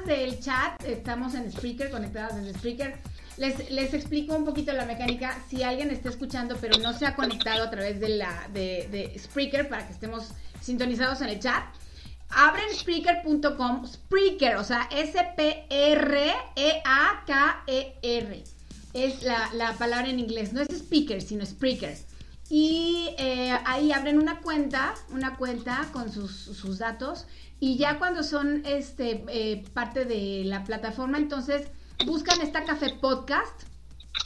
Del chat. Estamos en Spreaker, conectadas desde Spreaker. Les, les explico un poquito la mecánica. Si alguien está escuchando pero no se ha conectado a través de, la, de, de Spreaker para que estemos sintonizados en el chat, abren Spreaker.com, Spreaker, o sea, S-P-R-E-A-K-E-R. Es la, la palabra en inglés. No es speaker, sino Spreaker. Y eh, ahí abren una cuenta, una cuenta con sus, sus datos. Y ya cuando son este eh, parte de la plataforma, entonces buscan esta café podcast.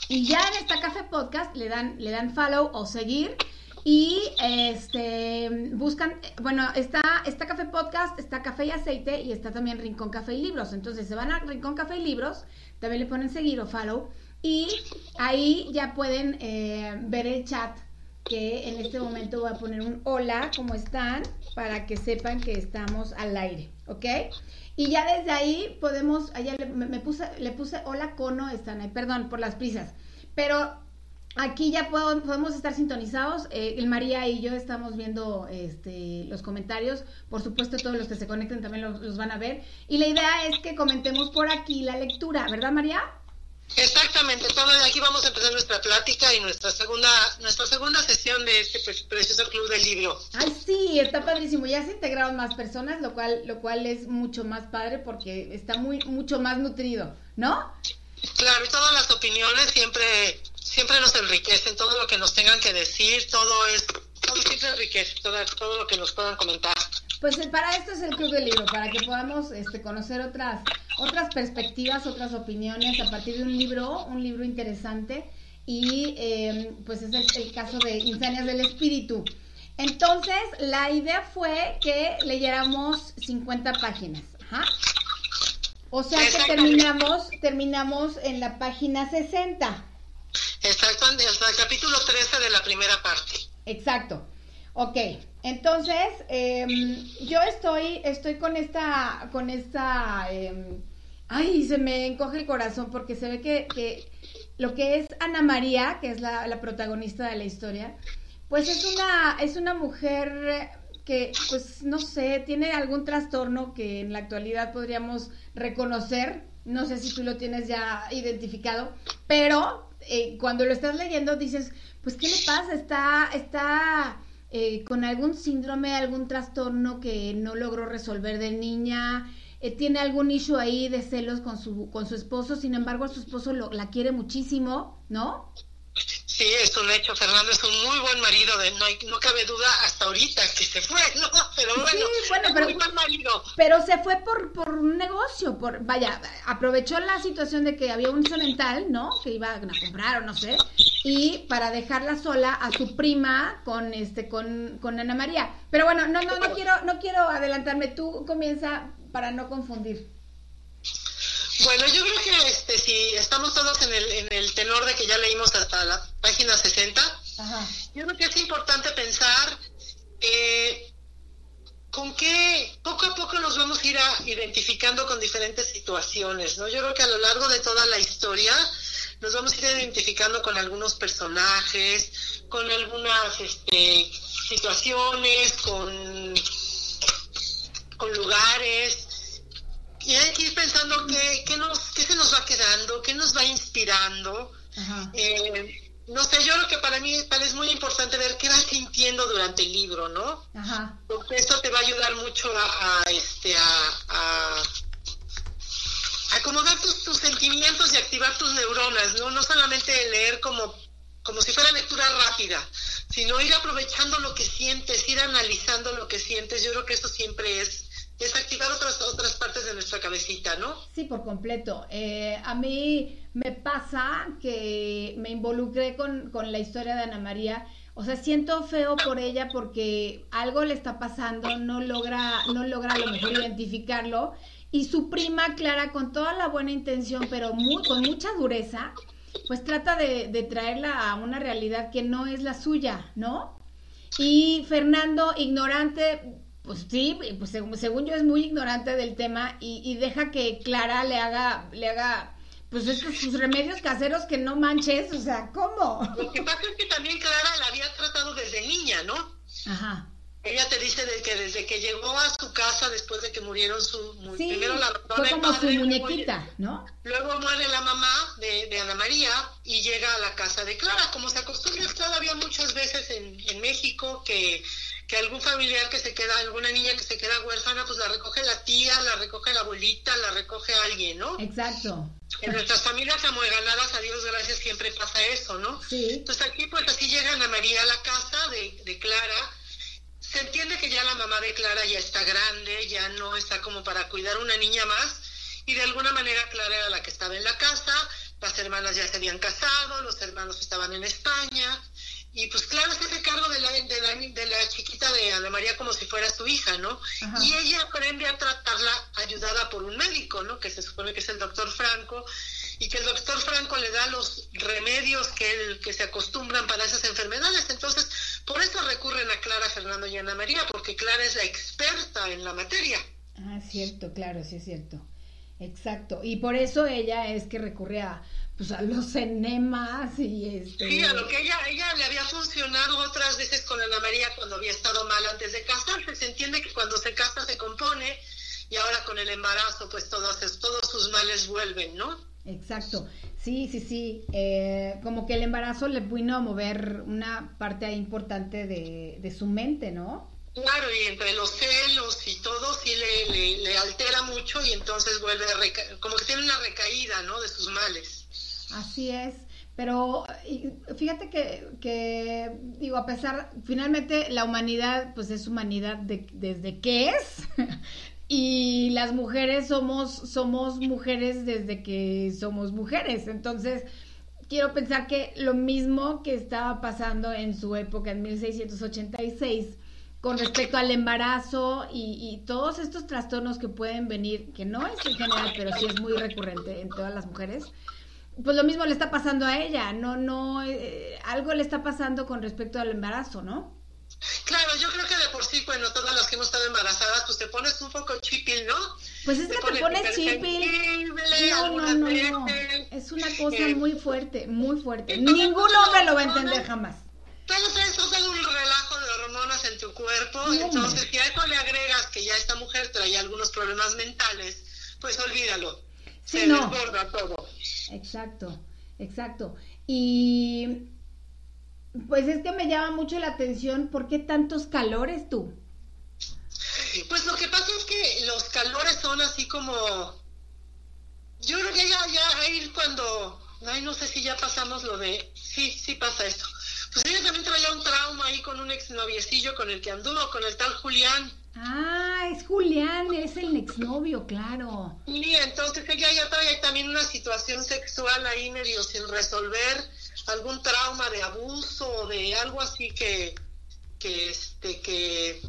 Y ya en esta café podcast le dan, le dan follow o seguir. Y este buscan, bueno, está, está Café Podcast, está Café y Aceite y está también Rincón Café y Libros. Entonces se van a Rincón Café y Libros, también le ponen seguir o follow. Y ahí ya pueden eh, ver el chat que en este momento voy a poner un hola, ¿cómo están? Para que sepan que estamos al aire, ¿ok? Y ya desde ahí podemos, allá le, me, puse, le puse hola cono, están ahí, perdón por las prisas, pero aquí ya podemos estar sintonizados, eh, el María y yo estamos viendo este, los comentarios, por supuesto todos los que se conecten también los van a ver, y la idea es que comentemos por aquí la lectura, ¿verdad María? Exactamente, todo de aquí vamos a empezar nuestra plática y nuestra segunda, nuestra segunda sesión de este pre- precioso club del libro. Ay, sí, está padrísimo. Ya se integraron más personas, lo cual, lo cual es mucho más padre porque está muy, mucho más nutrido, ¿no? Claro, y todas las opiniones siempre, siempre nos enriquecen, todo lo que nos tengan que decir, todo es, todo siempre enriquece, todo, todo lo que nos puedan comentar. Pues eh, para esto es el Club del Libro, para que podamos este, conocer otras, otras perspectivas, otras opiniones a partir de un libro, un libro interesante. Y eh, pues es el, el caso de Insanias del Espíritu. Entonces, la idea fue que leyéramos 50 páginas. Ajá. O sea que terminamos, terminamos en la página 60. Exacto, hasta el capítulo 13 de la primera parte. Exacto. Ok, entonces em, yo estoy, estoy con esta, con esta, em, ay, se me encoge el corazón porque se ve que, lo que es Ana María, que es la, la protagonista de la historia, pues es una, es una mujer que, pues no sé, tiene algún trastorno que en la actualidad podríamos reconocer. No sé si tú lo tienes ya identificado, pero eh, cuando lo estás leyendo dices, pues, ¿qué le pasa? Está, está eh, con algún síndrome, algún trastorno que no logró resolver de niña, eh, tiene algún issue ahí de celos con su, con su esposo, sin embargo, su esposo lo, la quiere muchísimo, ¿no? Sí, es un hecho. Fernando es un muy buen marido. De, no, hay, no cabe duda hasta ahorita que se fue, ¿no? Pero bueno, sí, bueno pero, muy buen marido. Pero se fue por, por un negocio. por Vaya, aprovechó la situación de que había un cemental, ¿no? Que iba a comprar o no sé. Y para dejarla sola a su prima con este con, con Ana María. Pero bueno, no, no, no quiero, no quiero adelantarme. Tú comienza para no confundir. Bueno, yo creo que este, si estamos todos en el, en el tenor de que ya leímos hasta la página 60, yo creo que es importante pensar eh, con qué poco a poco nos vamos a ir identificando con diferentes situaciones, ¿no? Yo creo que a lo largo de toda la historia nos vamos a ir identificando con algunos personajes, con algunas este, situaciones, con lugares, y hay que ir pensando qué, qué, nos, qué se qué nos va inspirando. Eh, no sé, yo creo que para mí es muy importante ver qué vas sintiendo durante el libro, ¿no? Ajá. Porque eso te va a ayudar mucho a, este, a, acomodar tus, tus, sentimientos y activar tus neuronas, ¿no? No solamente leer como, como si fuera lectura rápida, sino ir aprovechando lo que sientes, ir analizando lo que sientes. Yo creo que eso siempre es desactivar otras, otras partes de nuestra cabecita, ¿no? Sí, por completo. Eh, a mí me pasa que me involucré con, con la historia de Ana María. O sea, siento feo por ella porque algo le está pasando, no logra, no logra a lo mejor identificarlo. Y su prima Clara, con toda la buena intención, pero muy, con mucha dureza, pues trata de, de traerla a una realidad que no es la suya, ¿no? Y Fernando, ignorante, pues sí, pues según, yo es muy ignorante del tema y, deja que Clara le haga, le haga, pues estos sus remedios caseros que no manches, o sea, ¿cómo? Lo que pasa es que también Clara la había tratado desde niña, ¿no? Ajá. Ella te dice de que desde que llegó a su casa después de que murieron su primero la fue como su muñequita, ¿no? Luego muere la mamá de, de, Ana María y llega a la casa de Clara, como se acostumbra todavía muchas veces en, en México que que algún familiar que se queda, alguna niña que se queda huérfana, pues la recoge la tía, la recoge la abuelita, la recoge alguien, ¿no? Exacto. En nuestras familias amueganadas, a Dios gracias, siempre pasa eso, ¿no? Sí. Entonces aquí pues así llega Ana María a la casa de, de Clara. Se entiende que ya la mamá de Clara ya está grande, ya no está como para cuidar una niña más. Y de alguna manera Clara era la que estaba en la casa, las hermanas ya se habían casado, los hermanos estaban en España y pues claro, se hace cargo de la, de la, de la chiquita de Ana María como si fuera su hija, ¿no? Y ella aprende a tratarla ayudada por un médico, ¿no? Que se supone que es el doctor Franco, y que el doctor Franco le da los remedios que, él, que se acostumbran para esas enfermedades. Entonces, por eso recurren a Clara, Fernando y Ana María, porque Clara es la experta en la materia. Ah, cierto, claro, sí es cierto. Exacto. Y por eso ella es que recurre a pues a los enemas y este... Sí, a lo que ella, ella le había funcionado otras veces con Ana María cuando había estado mal antes de casarse. Se entiende que cuando se casa se compone y ahora con el embarazo pues todos, todos sus males vuelven, ¿no? Exacto, sí, sí, sí. Eh, como que el embarazo le vino a mover una parte importante de, de su mente, ¿no? Claro, y entre los celos y todo sí le, le, altera mucho y entonces vuelve a como que tiene una recaída, ¿no? De sus males. Así es. Pero fíjate que, que, digo, a pesar, finalmente la humanidad, pues es humanidad desde que es. y las mujeres somos, somos mujeres desde que somos mujeres. Entonces, quiero pensar que lo mismo que estaba pasando en su época, en 1686, con respecto al embarazo y, y, todos estos trastornos que pueden venir, que no es en general, pero sí es muy recurrente en todas las mujeres, pues lo mismo le está pasando a ella, no, no, eh, algo le está pasando con respecto al embarazo, ¿no? Claro, yo creo que de por sí, bueno, todas las que hemos estado embarazadas, pues te pones un poco chipil, ¿no? Pues es que te pones chipil. No, no, no, no. Es una cosa eh, muy fuerte, muy fuerte. Ningún hombre lo va a entender jamás. Todo eso es un relajo de hormonas en tu cuerpo. entonces, si a eso le agregas que ya esta mujer trae algunos problemas mentales, pues olvídalo. Sí, se no. desborda todo. Exacto, exacto. Y pues es que me llama mucho la atención, ¿por qué tantos calores tú? Pues lo que pasa es que los calores son así como... Yo creo que ya, ya ahí cuando... Ay, no sé si ya pasamos lo de... Sí, sí pasa esto. Pues ella también traía un trauma ahí con un exnoviecillo con el que anduvo, con el tal Julián. Ah, es Julián, es el exnovio, claro. Y entonces ella ya trae también una situación sexual ahí medio sin resolver, algún trauma de abuso o de algo así que, que este, que,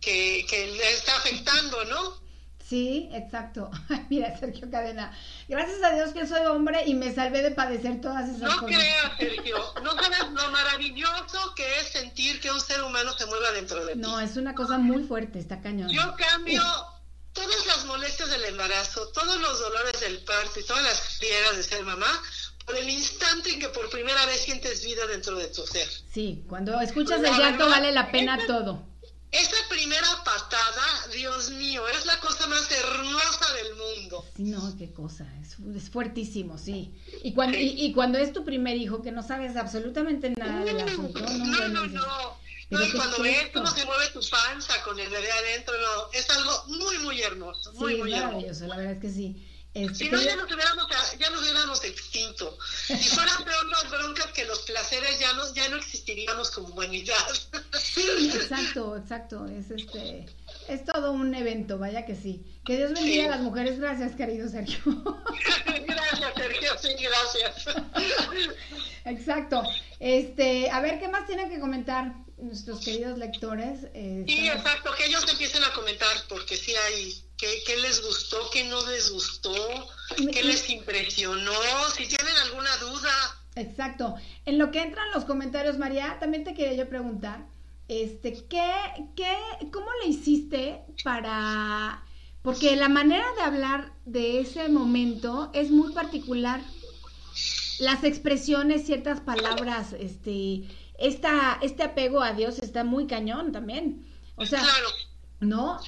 que, que le está afectando, ¿no? Sí, exacto. Mira, Sergio Cadena. Gracias a Dios que soy hombre y me salvé de padecer todas esas no cosas. No creas, Sergio. No sabes lo maravilloso que es sentir que un ser humano se mueva dentro de ti. No, es una cosa muy fuerte, está cañón. Yo cambio todas las molestias del embarazo, todos los dolores del parto y todas las friegas de ser mamá por el instante en que por primera vez sientes vida dentro de tu ser. Sí, cuando escuchas el llanto vale la pena todo. Esa primera patada, Dios mío, es la cosa más hermosa del mundo. Sí, no, qué cosa, es, fuertísimo, sí. Y cuando, y, cuando es tu primer hijo, que no sabes absolutamente nada del asunto. No, no, no. no. no y cuando ves cómo se mueve tu panza con el bebé adentro, no, es algo muy, muy hermoso. Muy, sí, muy maravilloso, la verdad es que sí. Si no, ya nos, hubiéramos, ya nos hubiéramos extinto. Si fueran peor las broncas que los placeres, ya no, ya no existiríamos como humanidad. Sí, exacto, exacto. Es este es todo un evento, vaya que sí. Que Dios bendiga a las mujeres. Gracias, querido Sergio. gracias, Sergio, sí, gracias. Exacto. Este, a ver, ¿qué más tienen que comentar nuestros queridos lectores? Eh, sí, exacto, que ellos empiecen a comentar, porque sí hay ¿Qué, les gustó? ¿Qué no les gustó? ¿Qué les impresionó? Si tienen alguna duda. Exacto. En lo que entran los comentarios, María, también te quería yo preguntar, este, ¿qué, qué, cómo le hiciste para, porque la manera de hablar de ese momento es muy particular. Las expresiones, ciertas palabras, este, esta, este apego a Dios está muy cañón también. O sea, claro. ¿no?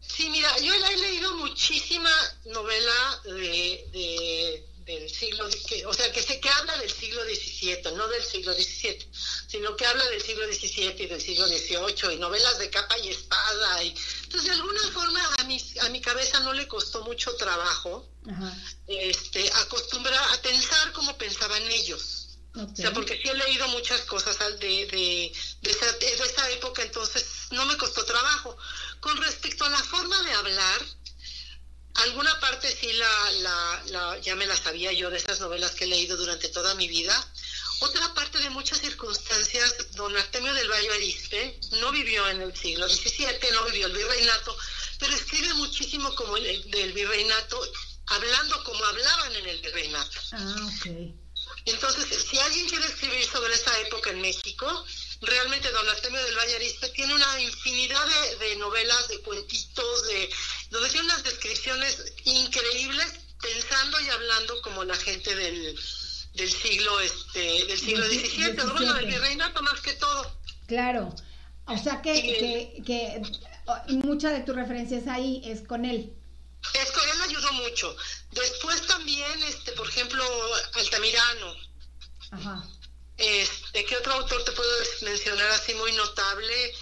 Sí, mira, yo he leído muchísima novela de, del siglo, o sea, que, se, que habla del siglo XVII, no del siglo XVII, sino que habla del siglo XVII y del siglo XVIII, y novelas de capa y espada. Y, entonces, de alguna forma, a mi, a mi cabeza no le costó mucho trabajo este acostumbrar a pensar como pensaban ellos. O sea, porque sí he leído muchas cosas de, de, de, esa, de esa época, entonces no me costó trabajo. Con respecto a la forma de hablar, alguna parte sí la, la, ya me la sabía yo de esas novelas que he leído durante toda mi vida. Otra parte de muchas circunstancias, don Artemio del Valle Arispe no vivió en el siglo XVII, no vivió el virreinato, pero escribe muchísimo como el, del virreinato, hablando como hablaban en el virreinato. Ah, ok. Entonces, si alguien quiere escribir sobre esa época en México, realmente don Artemio del Valle Arispe tiene una infinidad de, novelas, de cuentitos, de donde tiene unas descripciones increíbles, pensando y hablando como la gente del, del siglo este del siglo XVII, bueno, del virreinato más que todo. Claro, o sea que, que, que mucha de tus referencias ahí es con él. Es con él ayudó mucho. Después también, este, por ejemplo, Altamirano. Ajá. Este, ¿Qué otro autor te puedo mencionar así muy notable?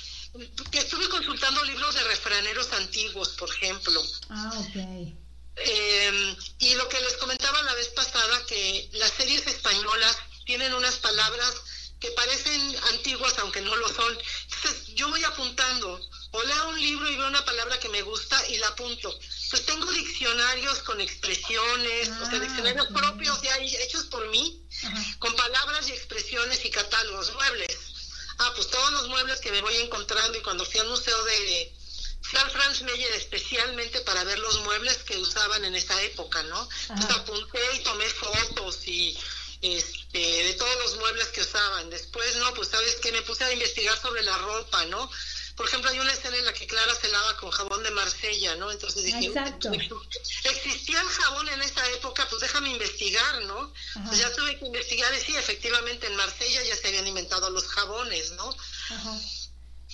Que estuve consultando libros de refraneros antiguos, por ejemplo. Ah, ok. Em, y lo que les comentaba la vez pasada, que las series españolas tienen unas palabras que parecen antiguas, aunque no lo son. Entonces, yo voy apuntando, o leo un libro y veo una palabra que me gusta y la apunto. Pues tengo diccionarios con expresiones, o sea, ah, diccionarios propios ya hechos por mí, con palabras y expresiones y catálogos, muebles. Ah, pues todos los muebles que me voy encontrando y cuando fui al museo de... Al Franz Meyer especialmente para ver los muebles que usaban en esa época, ¿no? Pues apunté y tomé fotos y este, de todos los muebles que usaban. Después, no, pues sabes que me puse a investigar sobre la ropa, ¿no? Por ejemplo, hay una escena en la que Clara se lava con jabón de Marsella, ¿no? Entonces dije, Exacto. existía el jabón en esa época, pues déjame investigar, ¿no? Pues ya tuve que investigar y sí, efectivamente en Marsella ya se habían inventado los jabones, ¿no? Ajá.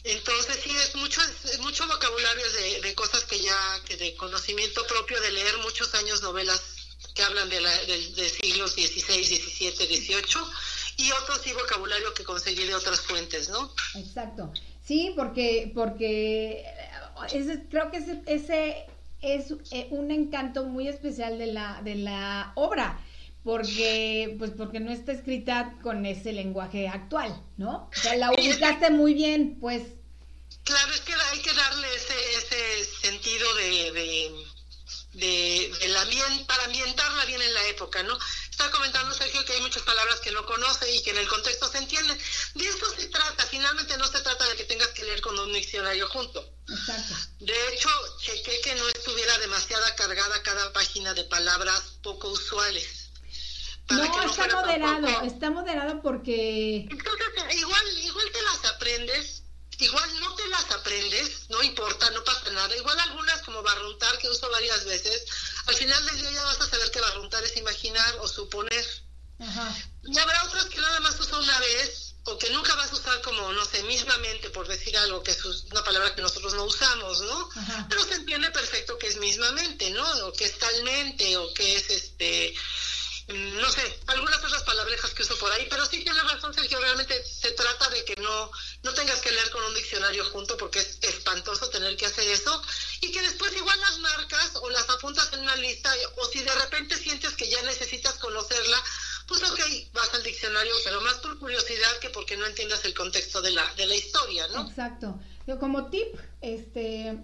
Entonces sí, es mucho, es mucho vocabulario de, de cosas que ya, que de conocimiento propio, de leer muchos años novelas que hablan de, la, de, siglos XVI, XVII, XVIII, y otros sí vocabulario que conseguí de otras fuentes, ¿no? Exacto. Sí, porque, porque ese, creo que ese, ese es eh, un encanto muy especial de la, de la obra porque pues porque no está escrita con ese lenguaje actual, ¿no? O sea, la ubicaste muy bien, pues. Claro, es que hay que darle ese, ese sentido de, de, de, la para ambientarla bien en la época, ¿no? Está comentando Sergio que hay muchas palabras que no conoce y que en el contexto se entienden. De eso se trata, finalmente no se trata de que tengas que leer con un diccionario junto. Exacto. De hecho, chequé que no estuviera demasiada cargada cada página de palabras poco usuales. No, está moderado, está moderado porque... Entonces, igual, igual te las aprendes, igual no te las aprendes, no importa, no pasa nada. Igual algunas como barruntar, que uso varias veces, al final del día ya vas a saber que barruntar es imaginar o suponer. Ajá. Y habrá otras que nada más uso una vez o que nunca vas a usar como, no sé, mismamente, por decir algo, que es una palabra que nosotros no usamos, ¿no? Pero se entiende perfecto que es mismamente, ¿no? O que es talmente, o que es este no sé, algunas otras palabrejas que uso por ahí, pero sí tiene razón Sergio, realmente se trata de que no, no tengas que leer con un diccionario junto porque es espantoso tener que hacer eso y que después igual las marcas o las apuntas en una lista o si de repente sientes que ya necesitas conocerla, pues ok, vas al diccionario, pero más por curiosidad que porque no entiendas el contexto de la, de la historia, ¿no? Exacto. Yo como tip, este,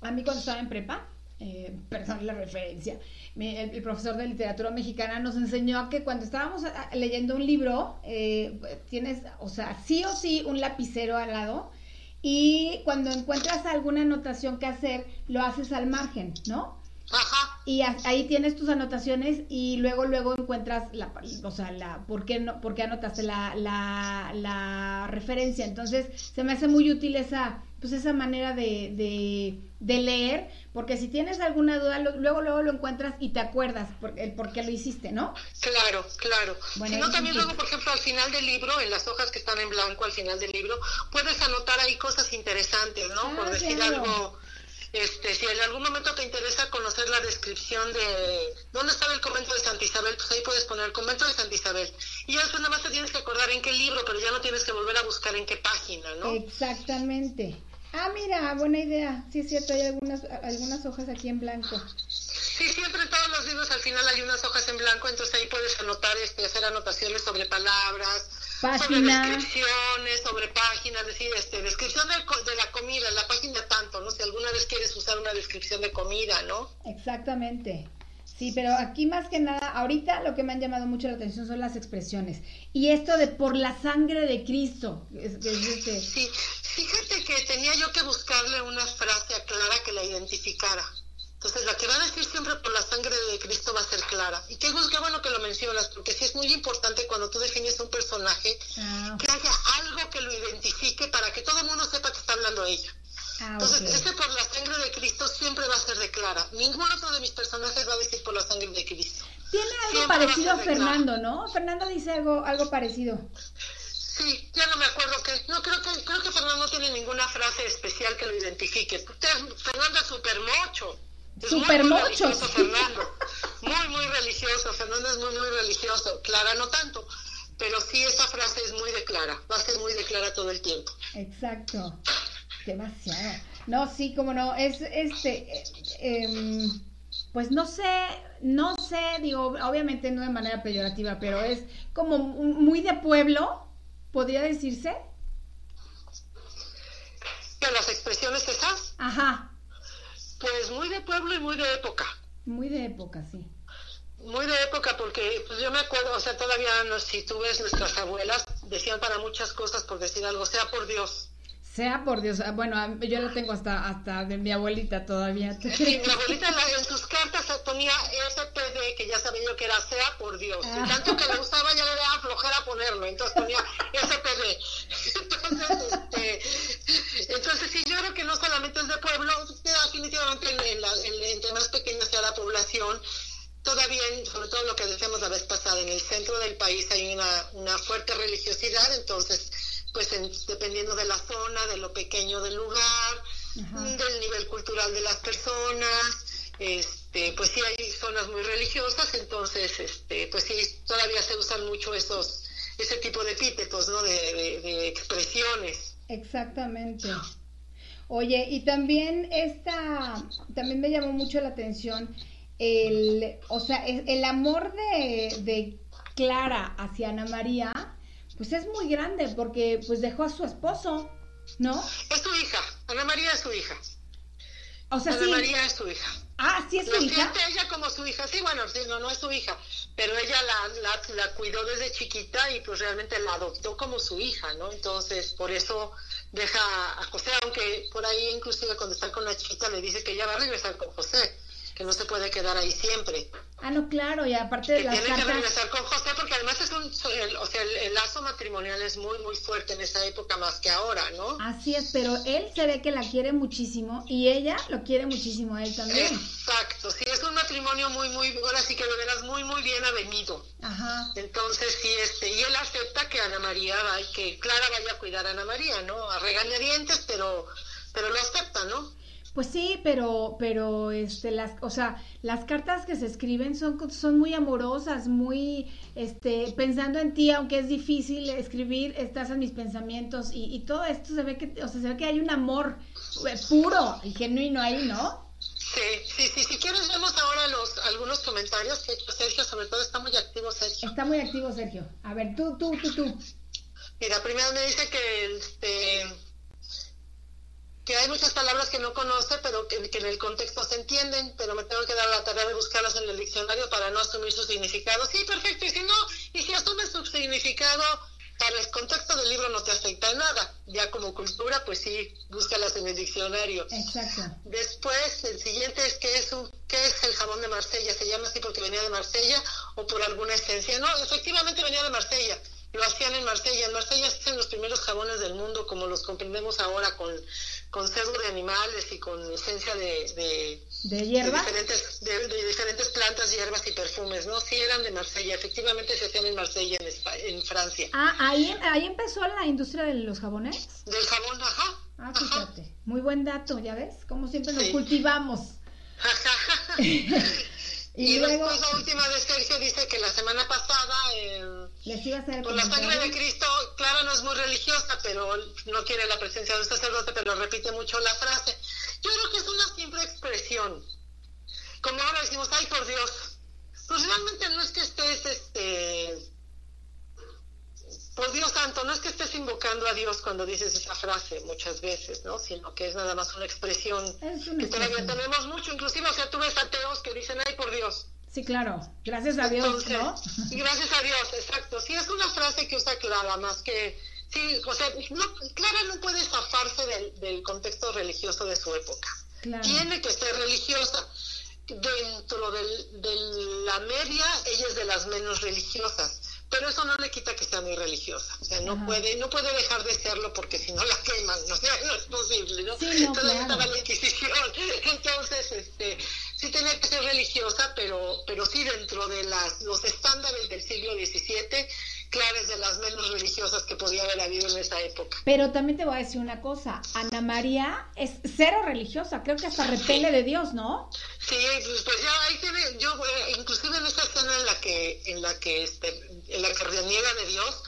a mí cuando estaba en prepa, eh, perdón la referencia, el, profesor de literatura mexicana nos enseñó a que cuando estábamos leyendo un libro, eh, tienes, o sea, sí o sí un lapicero al lado y cuando encuentras alguna anotación que hacer, lo haces al margen, ¿no? Ajá. Y ahí tienes tus anotaciones y luego luego encuentras la, o sea, la, ¿por qué no, por qué anotaste la, la, la referencia? Entonces se me hace muy útil esa, pues esa manera de, de, de leer porque si tienes alguna duda, luego, luego lo encuentras y te acuerdas por, el por qué lo hiciste, ¿no? Claro, claro. Bueno, si no, también luego, por ejemplo, al final del libro, en las hojas que están en blanco al final del libro, puedes anotar ahí cosas interesantes, ¿no? por ah, decir algo este, si en algún momento te interesa conocer la descripción de dónde estaba el convento de Santa Isabel, pues ahí puedes poner el convento de Santa Isabel. Y ya después nada más te tienes que acordar en qué libro, pero ya no tienes que volver a buscar en qué página, ¿no? Exactamente. Ah, mira, buena idea. Sí, es cierto, hay algunas, algunas hojas aquí en blanco. Sí, siempre en todos los libros al final hay unas hojas en blanco, entonces ahí puedes anotar, este, hacer anotaciones sobre palabras, sobre descripciones, sobre páginas, decir, este, descripción de, de, la comida, la página tanto, ¿no? Si alguna vez quieres usar una descripción de comida, ¿no? Exactamente. Sí, pero aquí más que nada, ahorita lo que me han llamado mucho la atención son las expresiones. Y esto de por la sangre de Cristo. este... Sí, fíjate que tenía yo que buscarle una frase a Clara que la identificara. Entonces, la que va a decir siempre por la sangre de Cristo va a ser Clara. Y qué, qué bueno que lo mencionas, porque sí es muy importante cuando tú defines un personaje ah, que haya algo que lo identifique para que todo el mundo sepa que está hablando ella. Ah, Entonces, ese por la sangre de Cristo siempre va a ser de Clara. Ningún otro de mis personajes va a decir por la sangre de Cristo. Tiene algo parecido a, Fernando, ¿no? Fernando dice algo, algo parecido. Sí, ya no me acuerdo que. No, creo que, creo que Fernando no tiene ninguna frase especial que lo identifique. Fernando es súper mocho. Súper mocho. Fernando. Muy, muy religioso. Fernando es muy, muy religioso. Clara no tanto. Pero sí, esa frase es muy de Clara. Va a ser muy de Clara todo el tiempo. Exacto. Demasiado. No, sí, como no, es este, em, pues no sé, no sé, digo, obviamente no de manera peyorativa, pero es como muy de pueblo, podría decirse. ¿De las expresiones esas? Ajá. Pues muy de pueblo y muy de época. Muy de época, sí. Muy de época porque pues yo me acuerdo, o sea, todavía no, si tú ves nuestras abuelas, decían para muchas cosas, por decir algo, sea por Dios sea por Dios, ah, bueno, yo lo tengo hasta hasta de mi abuelita todavía. Sí, mi abuelita en sus cartas ponía SPD, que ya sabía yo que era sea por Dios. Y ah. tanto que le gustaba ya le daba flojera ponerlo, entonces ponía SPD. Entonces, este, entonces sí, yo creo que no solamente es de pueblo, definitivamente en, en, entre más pequeña sea la población, todavía, sobre todo lo que decíamos la vez pasada, en el centro del país hay una, una fuerte religiosidad, entonces pues dependiendo de la zona, de lo pequeño del lugar, del nivel cultural de las personas este, pues sí hay zonas muy religiosas, entonces, este, pues sí, todavía se usan mucho esos, ese tipo de epítetos, ¿no? De, expresiones. Exactamente. Oye, y también esta, también me llamó mucho la atención el, o sea, el, amor de, de Clara hacia Ana María, pues es muy grande porque pues dejó a su esposo, ¿no? Es su hija, Ana María es su hija. O sea, Ana María es su hija. Ah, sí es su hija. Siente ella como su hija, sí, bueno, sí, no, no es su hija, pero ella la, la, cuidó desde chiquita y pues realmente la adoptó como su hija, ¿no? Entonces, por eso deja a José, aunque por ahí inclusive cuando está con la chiquita le dice que ella va a regresar con José que no se puede quedar ahí siempre. Ah, no, claro, y aparte de que las tiene cartas... que regresar con José porque además es un, el, o sea, el, lazo matrimonial es muy, muy fuerte en esa época más que ahora, ¿no? Así es, pero él se ve que la quiere muchísimo y ella lo quiere muchísimo a él también. Exacto, sí, es un matrimonio muy, muy, ahora sí que lo verás muy, muy bien avenido. Ajá. Entonces, sí, este, y él acepta que Ana María, va, que Clara vaya a cuidar a Ana María, ¿no? A regañadientes, pero, pero lo acepta, ¿no? Pues sí, pero, pero, este, las, o sea, las cartas que se escriben son, son muy amorosas, muy, este, pensando en ti, aunque es difícil escribir, estás en mis pensamientos y, y todo esto se ve que, o sea, se ve que hay un amor eh, puro y genuino ahí, ¿no? Sí, sí, sí, si quieres vemos ahora los, algunos comentarios que Sergio, sobre todo está muy activo Sergio. Está muy activo Sergio. A ver, tú, tú, tú, tú. Mira, primero me dice que, este, que hay muchas palabras que no conoce, pero que, en el contexto se entienden, pero me tengo que dar la tarea de buscarlas en el diccionario para no asumir su significado. Sí, perfecto, y si no, y si asumes su significado, para el contexto del libro no te afecta en nada. Ya como cultura, pues sí, búscalas en el diccionario. Exacto. Después, el siguiente es ¿qué es, un, qué es el jabón de Marsella? ¿Se llama así porque venía de Marsella o por alguna esencia? No, efectivamente venía de Marsella lo hacían en Marsella. En Marsella se hacen los primeros jabones del mundo, como los comprendemos ahora, con, con de animales y con esencia de... ¿De, hierba? diferentes, de, diferentes plantas, hierbas y perfumes, ¿no? Sí, eran de Marsella. Efectivamente se hacían en Marsella, en, en Francia. Ah, ¿ahí, ¿ahí empezó la industria de los jabones? Del jabón, ajá. Ah, fíjate. Muy buen dato, ¿ya ves? Como siempre lo cultivamos. Y, después la última de Sergio dice que la semana pasada, eh, por la sangre de Cristo, Clara no es muy religiosa, pero no quiere la presencia de un sacerdote, pero repite mucho la frase. Yo creo que es una simple expresión. Como ahora decimos, ay por Dios. Pues realmente no es que estés este, por Dios santo, no es que estés invocando a Dios cuando dices esa frase muchas veces, ¿no? Sino que es nada más una expresión que todavía tenemos mucho, inclusive, o sea, tú ves ateos que dicen, ay, por Dios. Sí, claro, gracias a Dios, ¿no? Gracias a Dios, exacto. Sí, es una frase que usa Clara, más que, sí, o sea, Clara no puede zafarse del, del contexto religioso de su época. Tiene que ser religiosa. Dentro del, de la media, ella es de las menos religiosas pero eso no le quita que sea muy religiosa, o sea, no puede no puede dejar de serlo porque si no la queman, ¿no? no es posible, ¿no? Sí, no estaba la Inquisición, entonces, este, sí tenía que ser religiosa, pero pero sí dentro de las los estándares del siglo XVII, Clara es de las menos religiosas que podía haber habido en esa época. Pero también te voy a decir una cosa, Ana María es cero religiosa, creo que hasta repele de Dios, ¿no? Sí, pues, pues ya ahí tiene, yo eh, inclusive en esa escena en la que en la que este en la que reniega de Dios,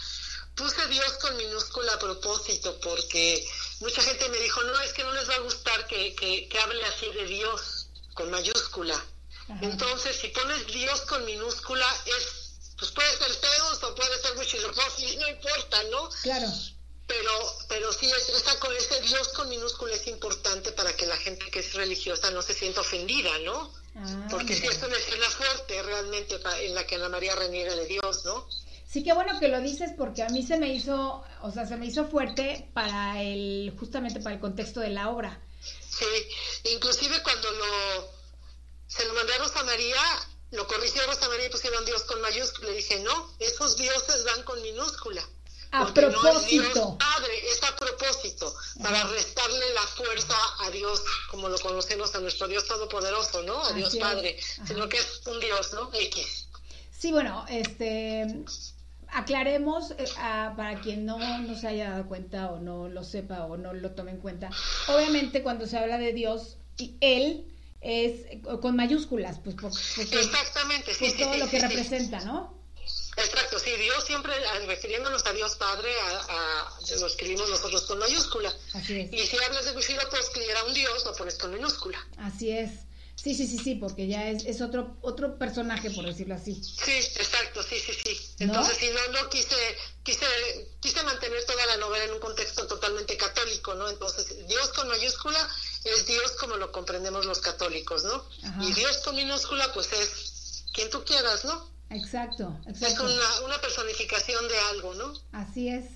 puse Dios con minúscula a propósito, porque mucha gente me dijo, no, es que no les va a gustar que, que, hable así de Dios, con mayúscula. Entonces, si pones Dios con minúscula, es, pues puede ser Zeus o puede ser Huitzilopochtli, no importa, ¿no? Claro. Pero, pero sí, esa, con ese Dios con minúscula es importante para que la gente que es religiosa no se sienta ofendida, ¿no? Ah, Porque sí es una escena fuerte realmente en la que Ana María reniega de Dios, ¿no? Sí, qué bueno que lo dices porque a mí se me hizo, o sea, se me hizo fuerte para el, justamente para el contexto de la obra. Sí, inclusive cuando lo, se lo mandé a Rosa María, lo corrigió Rosa María y pusieron Dios con mayúscula. Le dije, no, esos dioses van con minúscula. A propósito. padre, es a propósito, para restarle la fuerza a Dios, como lo conocemos a nuestro Dios Todopoderoso, ¿no? A Dios Padre, sino que es un Dios, ¿no? X. Sí, bueno, este aclaremos eh, para quien no, no se haya dado cuenta o no lo sepa o no lo tome en cuenta. Obviamente cuando se habla de Dios, y Él es con mayúsculas, pues porque, Exactamente, sí, todo lo que representa, ¿no? Exacto, sí, Dios siempre, refiriéndonos a Dios Padre, a, lo escribimos nosotros con mayúscula. Así es. Y si hablas de si lo puedes escribir a un Dios, lo pones con minúscula. Así es. Sí, sí, sí, sí, porque ya es, es otro otro personaje, por decirlo así. Sí, exacto, sí, sí, sí. Entonces, si no, no quise, quise, quise mantener toda la novela en un contexto totalmente católico, ¿no? Entonces, Dios con mayúscula es Dios como lo comprendemos los católicos, ¿no? Y Dios con minúscula, pues es quien tú quieras, ¿no? Exacto, exacto. Es una, una personificación de algo, ¿no? Así es.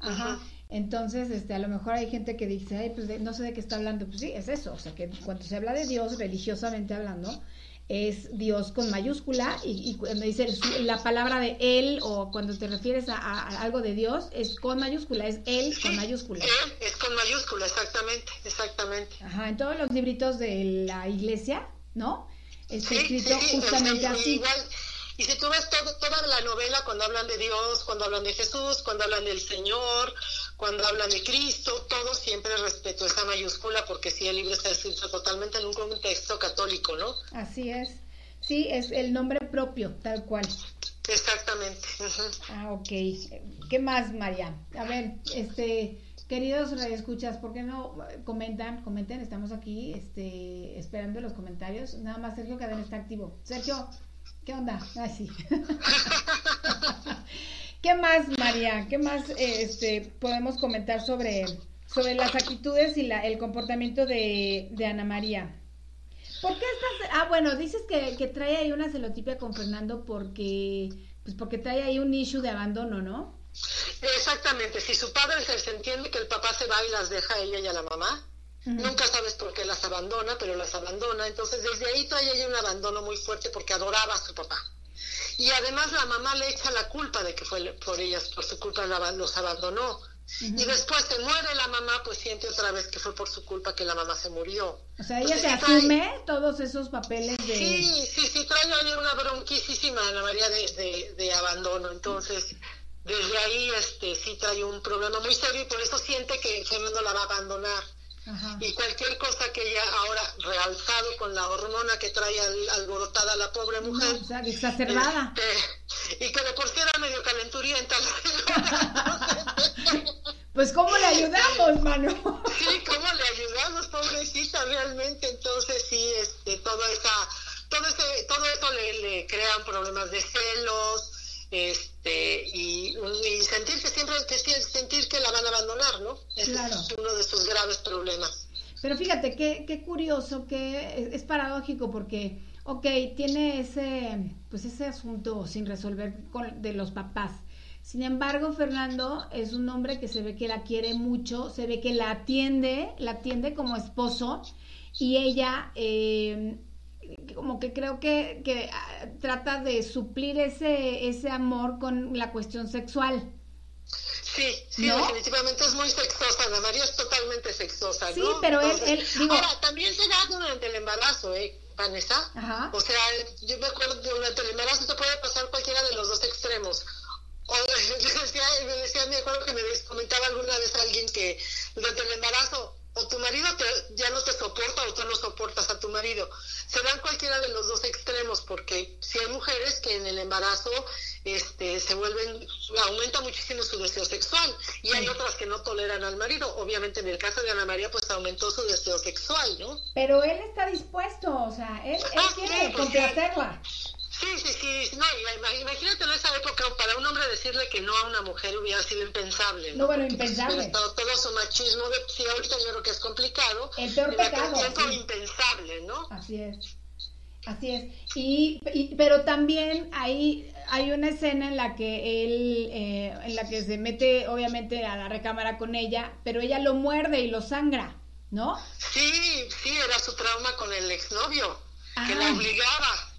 Ajá. Entonces, este, a lo mejor hay gente que dice, ay, pues no sé de qué está hablando. Pues sí, es eso. O sea, que cuando se habla de Dios, religiosamente hablando, es Dios con mayúscula y, cuando dice la palabra de Él o cuando te refieres a, algo de Dios, es con mayúscula, es Él con mayúscula. Él es con mayúscula, exactamente, exactamente. Ajá, en todos los libritos de la iglesia, ¿no? Está escrito justamente así. Y si tú ves todo, toda la novela, cuando hablan de Dios, cuando hablan de Jesús, cuando hablan del Señor, cuando hablan de Cristo, todo siempre respeto esa mayúscula, porque sí, el libro está escrito totalmente en un contexto católico, ¿no? Así es. Sí, es el nombre propio, tal cual. Exactamente. Ah, ok. ¿Qué más, María? A ver, este, queridos radioescuchas, ¿por qué no comentan? Comenten, estamos aquí este, esperando los comentarios. Nada más Sergio Cadena está activo. Sergio, ¿Qué onda? Ah, sí. ¿Qué más, María? ¿Qué más este, podemos comentar sobre, sobre las actitudes y la, el comportamiento de, Ana María? ¿Por qué estás...? Ah, bueno, dices que, que, trae ahí una celotipia con Fernando porque, pues porque trae ahí un issue de abandono, ¿no? Exactamente. Si su padre se entiende que el papá se va y las deja a ella y a la mamá, Nunca sabes por qué las abandona, pero las abandona. Entonces, desde ahí todavía hay un abandono muy fuerte porque adoraba a su papá. Y además la mamá le echa la culpa de que fue por ellas, por su culpa los abandonó. Y después se muere la mamá, pues siente otra vez que fue por su culpa que la mamá se murió. O sea, ella se asume todos esos papeles de... Sí, sí, sí, trae ahí una bronquísima Ana María de, de, de abandono. Entonces, desde ahí este sí trae un problema muy serio y por eso siente que Fernando la va a abandonar. Y cualquier cosa que ella ahora realzado con la hormona que trae alborotada la pobre mujer. o sea, exacerbada. Este, y que de por sí era medio calenturienta. pues ¿cómo le ayudamos, mano? sí, ¿cómo le ayudamos, pobrecita, realmente? Entonces sí, este, todo esa, todo ese, todo eso le, le crean problemas de celos, este y, sentir que siempre sentir que la van a abandonar, ¿no? es uno de sus graves problemas. Pero fíjate qué, qué curioso, que es, paradójico porque, ok, tiene ese, pues ese asunto sin resolver de los papás. Sin embargo, Fernando es un hombre que se ve que la quiere mucho, se ve que la atiende, la atiende como esposo y ella eh, como que creo que, que ah, trata de suplir ese, ese amor con la cuestión sexual. Sí, sí, definitivamente es muy sexosa, Ana María es totalmente sexosa, ¿no? Sí, pero él, Ahora, también se da durante el embarazo, ¿eh, Vanessa? Ajá. O sea, yo me acuerdo, durante el embarazo te puede pasar cualquiera de los dos extremos. O me decía, me decía, me acuerdo que me comentaba alguna vez alguien que durante el embarazo o tu marido ya no te soporta o tú no soportas a tu marido. Se dan cualquiera de los dos extremos porque si hay mujeres que en el embarazo este, se vuelven, aumenta muchísimo su deseo sexual y hay otras que no toleran al marido. Obviamente en el caso de Ana María pues aumentó su deseo sexual, ¿no? Pero él está dispuesto, o sea, él, ah, quiere pues complacerla. Sí, sí, sí. No, imagínate en esa época, para un hombre decirle que no a una mujer hubiera sido impensable. No, bueno, impensable. Todo, todo su machismo, de, sí, ahorita yo creo que es complicado. El peor pecado. Impensable, ¿no? Así es. Así es. Y, pero también hay, hay una escena en la que él, eh, en la que se mete obviamente a la recámara con ella, pero ella lo muerde y lo sangra, ¿no? Sí, sí, era su trauma con el exnovio, que la obligaba.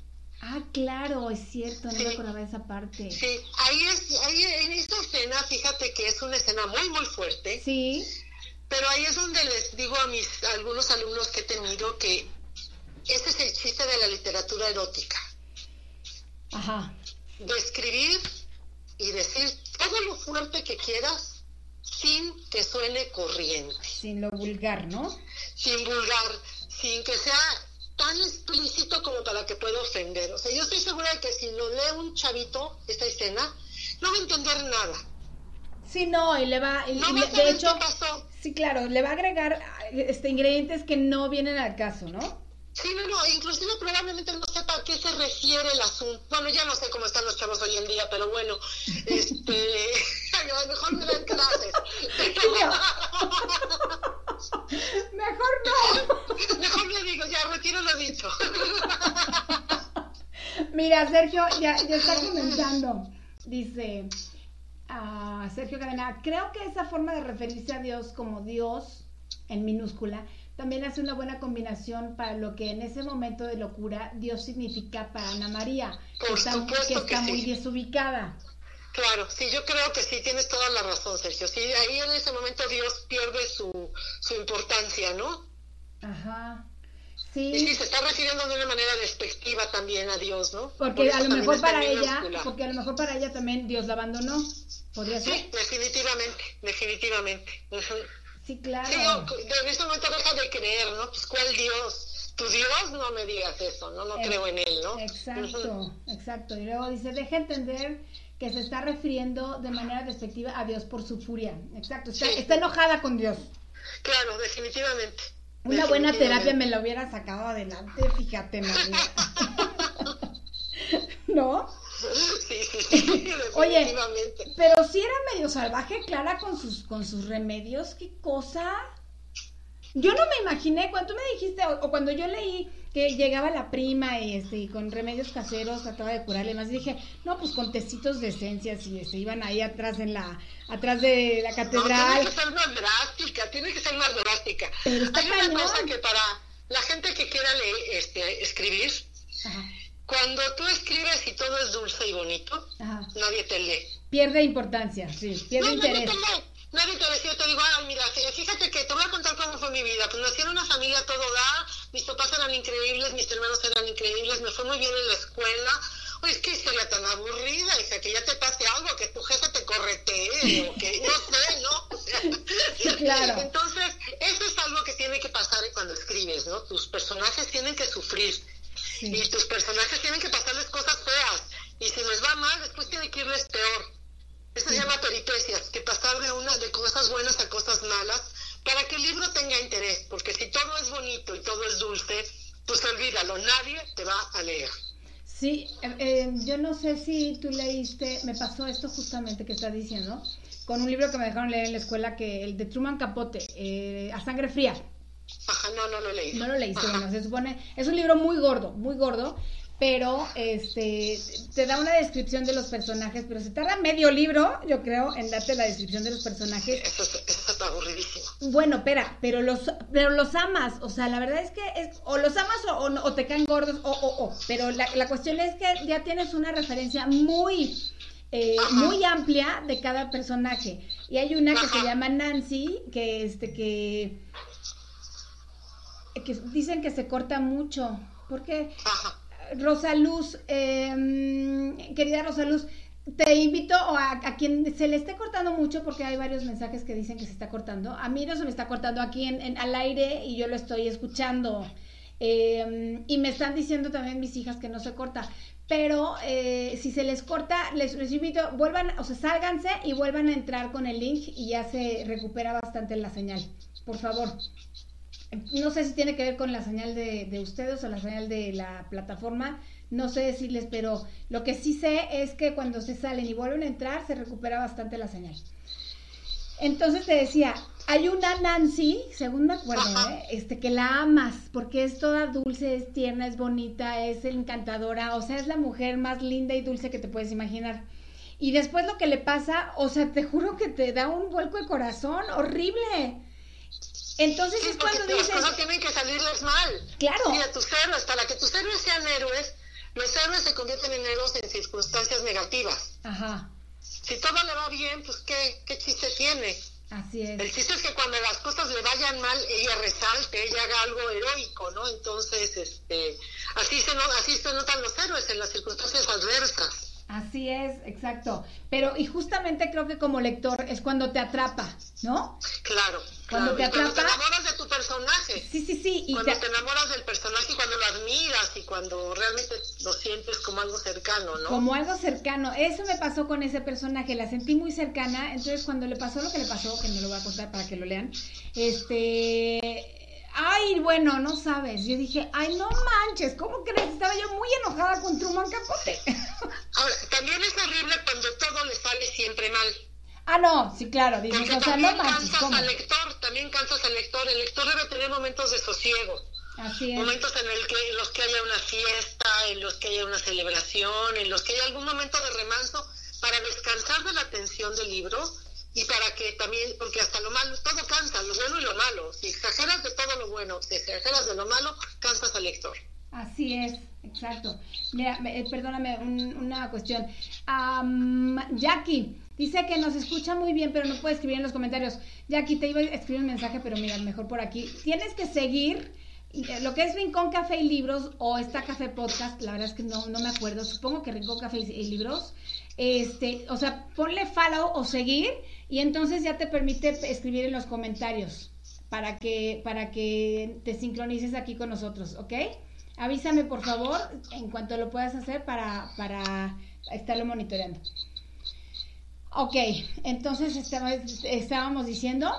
Ah, claro, es cierto, no me acordaba de esa parte. Sí, ahí es, ahí en esta escena, fíjate que es una escena muy, muy fuerte. Sí. Pero ahí es donde les digo a mis algunos alumnos que he tenido que ese es el chiste de la literatura erótica. Ajá. Describir y decir todo lo fuerte que quieras sin que suene corriente. Sin lo vulgar, ¿no? Sin vulgar, sin que sea tan explícito como para que pueda ofender. O sea, yo estoy segura de que si lo lee un chavito, esta escena, no va a entender nada. Sí, no, y le va, de hecho, sí, claro, le va a agregar este ingredientes que no vienen al caso, ¿no? Sí, no, no, inclusive probablemente no sepa a qué se refiere el asunto. Bueno, ya no sé cómo están los chavos hoy en día, pero bueno, este, mejor me den clases no. Mejor le digo, ya retiro lo dicho. Mira, Sergio ya, ya está comentando. Dice uh, Sergio Cadena, creo que esa forma de referirse a Dios como Dios en minúscula también hace una buena combinación para lo que en ese momento de locura Dios significa para Ana María, que está, muy desubicada. Claro, sí, yo creo que sí, tienes toda la razón, Sergio. Sí, ahí en ese momento Dios pierde su, su importancia, ¿no? Ajá. Sí. Y sí, se está refiriendo de una manera despectiva también a Dios, ¿no? Porque a lo mejor para ella, porque a lo mejor para ella también Dios la abandonó. ¿Podría ser? Sí, definitivamente, definitivamente. Sí, claro. Sí, en este momento deja de creer, ¿no? Pues ¿cuál Dios? Tu Dios no me digas eso, no, no creo en él, ¿no? Exacto, exacto. Y luego dice, deja entender que se está refiriendo de manera despectiva a Dios por su furia. Exacto, está, está enojada con Dios. Claro, definitivamente. Una buena terapia me la hubiera sacado adelante, fíjate, María. ¿No? Sí, Oye, pero si era medio salvaje Clara con sus, con sus remedios, qué cosa. Yo no me imaginé, cuando tú me dijiste, o, cuando yo leí que llegaba la prima y este con remedios caseros trataba de curarle más, dije, no, pues con tecitos de esencias y se este, iban ahí atrás en la, atrás de la catedral. tiene que ser más drástica, tiene que ser más drástica. Hay una cosa que para la gente que quiera leer, este, escribir, cuando tú escribes y todo es dulce y bonito, nadie te lee. Pierde importancia, sí, pierde interés. Nadie nadie te lee. Yo te digo, ay, mira, fíjate que te voy a contar cómo fue mi vida. Pues nací en una familia todo da, mis papás eran increíbles, mis hermanos eran increíbles, me fue muy bien en la escuela. Oye, es que historia tan aburrida, hija, que ya te pase algo, que tu jefe te corretee, o que no sé, ¿no? sí, claro. Entonces, eso es algo que tiene que pasar cuando escribes, ¿no? Tus personajes tienen que sufrir y tus personajes tienen que pasarles cosas feas. Y si les va mal, después tiene que irles peor. Eso se llama peripecias, que pasar de una de cosas buenas a cosas malas para que el libro tenga interés, porque si todo es bonito y todo es dulce, pues olvídalo, nadie te va a leer. Sí, eh, eh, yo no sé si tú leíste, me pasó esto justamente que estás diciendo, con un libro que me dejaron leer en la escuela, que el de Truman Capote, eh, A Sangre Fría. Ajá, no, no lo leí. No lo leíste, bueno, se supone, es un libro muy gordo, muy gordo, pero este te da una descripción de los personajes, pero se tarda medio libro, yo creo, en darte la descripción de los personajes. Eso, está aburridísimo. Bueno, espera, pero los, pero los amas, o sea, la verdad es que es, o los amas o, o, te caen gordos, o, o, o, pero la, la cuestión es que ya tienes una referencia muy... Eh, muy amplia de cada personaje y hay una que se llama Nancy que este que que dicen que se corta mucho. Porque, Rosa Luz, em, querida Rosa Luz, te invito a, a, quien se le esté cortando mucho, porque hay varios mensajes que dicen que se está cortando. A mí no se me está cortando aquí en, al aire y yo lo estoy escuchando. Em, y me están diciendo también mis hijas que no se corta. Pero eh, si se les corta, les, les, invito, vuelvan, o sea, sálganse y vuelvan a entrar con el link y ya se recupera bastante la señal. Por favor no sé si tiene que ver con la señal de, de, ustedes o la señal de la plataforma, no sé decirles, pero lo que sí sé es que cuando se salen y vuelven a entrar se recupera bastante la señal. Entonces te decía, hay una Nancy, según me acuerdo, ¿eh? este, que la amas porque es toda dulce, es tierna, es bonita, es encantadora, o sea, es la mujer más linda y dulce que te puedes imaginar. Y después lo que le pasa, o sea, te juro que te da un vuelco de corazón horrible entonces es cuando dices... Las cosas tienen que salirles mal. Claro. Sí, a tus héroes, para que tus héroes sean héroes, los héroes se convierten en héroes en circunstancias negativas. Ajá. Si todo le va bien, pues ¿qué, qué chiste tiene? Así es. El chiste es que cuando las cosas le vayan mal, ella resalte, ella haga algo heroico, ¿no? Entonces, este, así se, así se notan los héroes en las circunstancias adversas. Así es, exacto. Pero, y justamente creo que como lector es cuando te atrapa, ¿no? Claro. Cuando te atrapa. Cuando te enamoras de tu personaje. Sí, sí, sí. Y cuando te... enamoras del personaje y cuando lo admiras y cuando realmente lo sientes como algo cercano, ¿no? Como algo cercano. Eso me pasó con ese personaje, la sentí muy cercana. Entonces, cuando le pasó lo que le pasó, que no lo voy a contar para que lo lean, este. Ay, bueno, no sabes. Yo dije, ay, no manches, ¿cómo crees? Estaba yo muy enojada con Truman Capote. Ahora, también es horrible cuando todo le sale siempre mal. Ah, no, sí, claro, dices, o sea, no manches, cansas al lector, también cansas al lector. El lector debe tener momentos de sosiego. Así es. Momentos en, el que, en los que haya una fiesta, en los que haya una celebración, en los que haya algún momento de remanso para descansar de la tensión del libro y para que también, porque hasta lo malo, todo cansa, lo bueno y lo malo. Si exageras de todo lo bueno, si exageras de lo malo, cansas al lector. Así es, exacto. Mira, eh, perdóname una cuestión. Um, Jackie, Dice que nos escucha muy bien, pero no puede escribir en los comentarios. Aquí te iba a escribir un mensaje, pero mira, mejor por aquí. Tienes que seguir eh, lo que es Rincón Café y Libros o esta Café Podcast, la verdad es que no, no me acuerdo, supongo que Rincón Café y Libros, este, o sea, ponle follow o seguir y entonces ya te permite escribir en los comentarios para que, para que te sincronices aquí con nosotros, ¿ok? Avísame por favor en cuanto lo puedas hacer para, para estarlo monitoreando. Ok, entonces estábamos diciendo...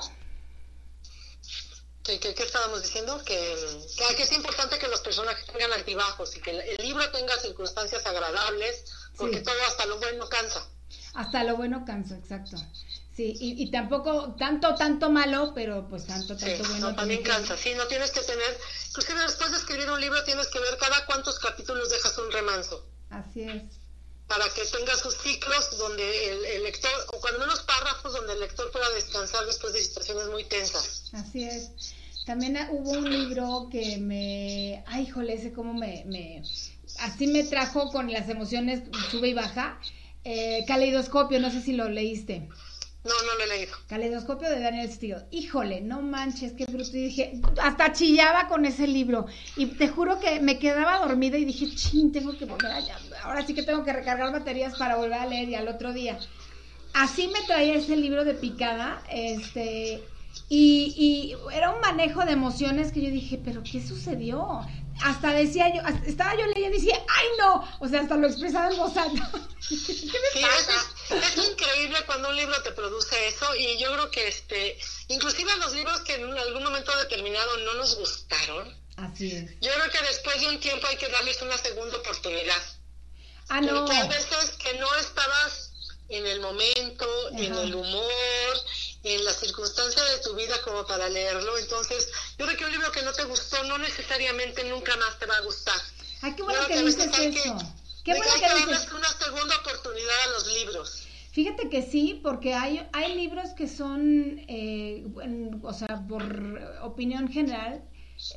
¿Qué, qué, estábamos diciendo? Que, que, es importante que los personajes tengan altibajos y que el, libro tenga circunstancias agradables, porque todo hasta lo bueno cansa. Hasta lo bueno cansa, exacto. Sí, y, tampoco tanto, tanto malo, pero pues tanto, tanto bueno. No, también cansa, sí, no tienes que tener, inclusive después de escribir un libro tienes que ver cada cuántos capítulos dejas un remanso. Así es para que tenga sus ciclos donde el, lector, o cuando menos párrafos donde el lector pueda descansar después de situaciones muy tensas. Así es. También hubo un libro que me, ay, híjole, ese como me, me, así me trajo con las emociones sube y baja. Eh, Caleidoscopio, no sé si lo leíste. No, no lo he leído. Caleidoscopio de Daniel Steele. Híjole, no manches, qué bruto. Y dije, hasta chillaba con ese libro. Y te juro que me quedaba dormida y dije, ching, tengo que volver allá. Ahora sí que tengo que recargar baterías para volver a leer y al otro día. Así me traía ese libro de picada, este, y, y, era un manejo de emociones que yo dije, pero ¿qué sucedió? Hasta decía yo, estaba yo leyendo y decía, ¡ay no! O sea, hasta lo expresaba en voz alta. ¿Qué me pasa? Es, increíble cuando un libro te produce eso y yo creo que este, inclusive los libros que en algún momento determinado no nos gustaron, Así es. yo creo que después de un tiempo hay que darles una segunda oportunidad. Ah, no. Porque hay veces que no estabas en el momento, en el humor, en la circunstancia de tu vida como para leerlo. Entonces, yo creo que un libro que no te gustó no necesariamente nunca más te va a gustar. Ay, qué bueno que dices eso. qué bueno que, dices. una segunda oportunidad a los libros. Fíjate que sí, porque hay, hay libros que son, eh, o sea, por opinión general,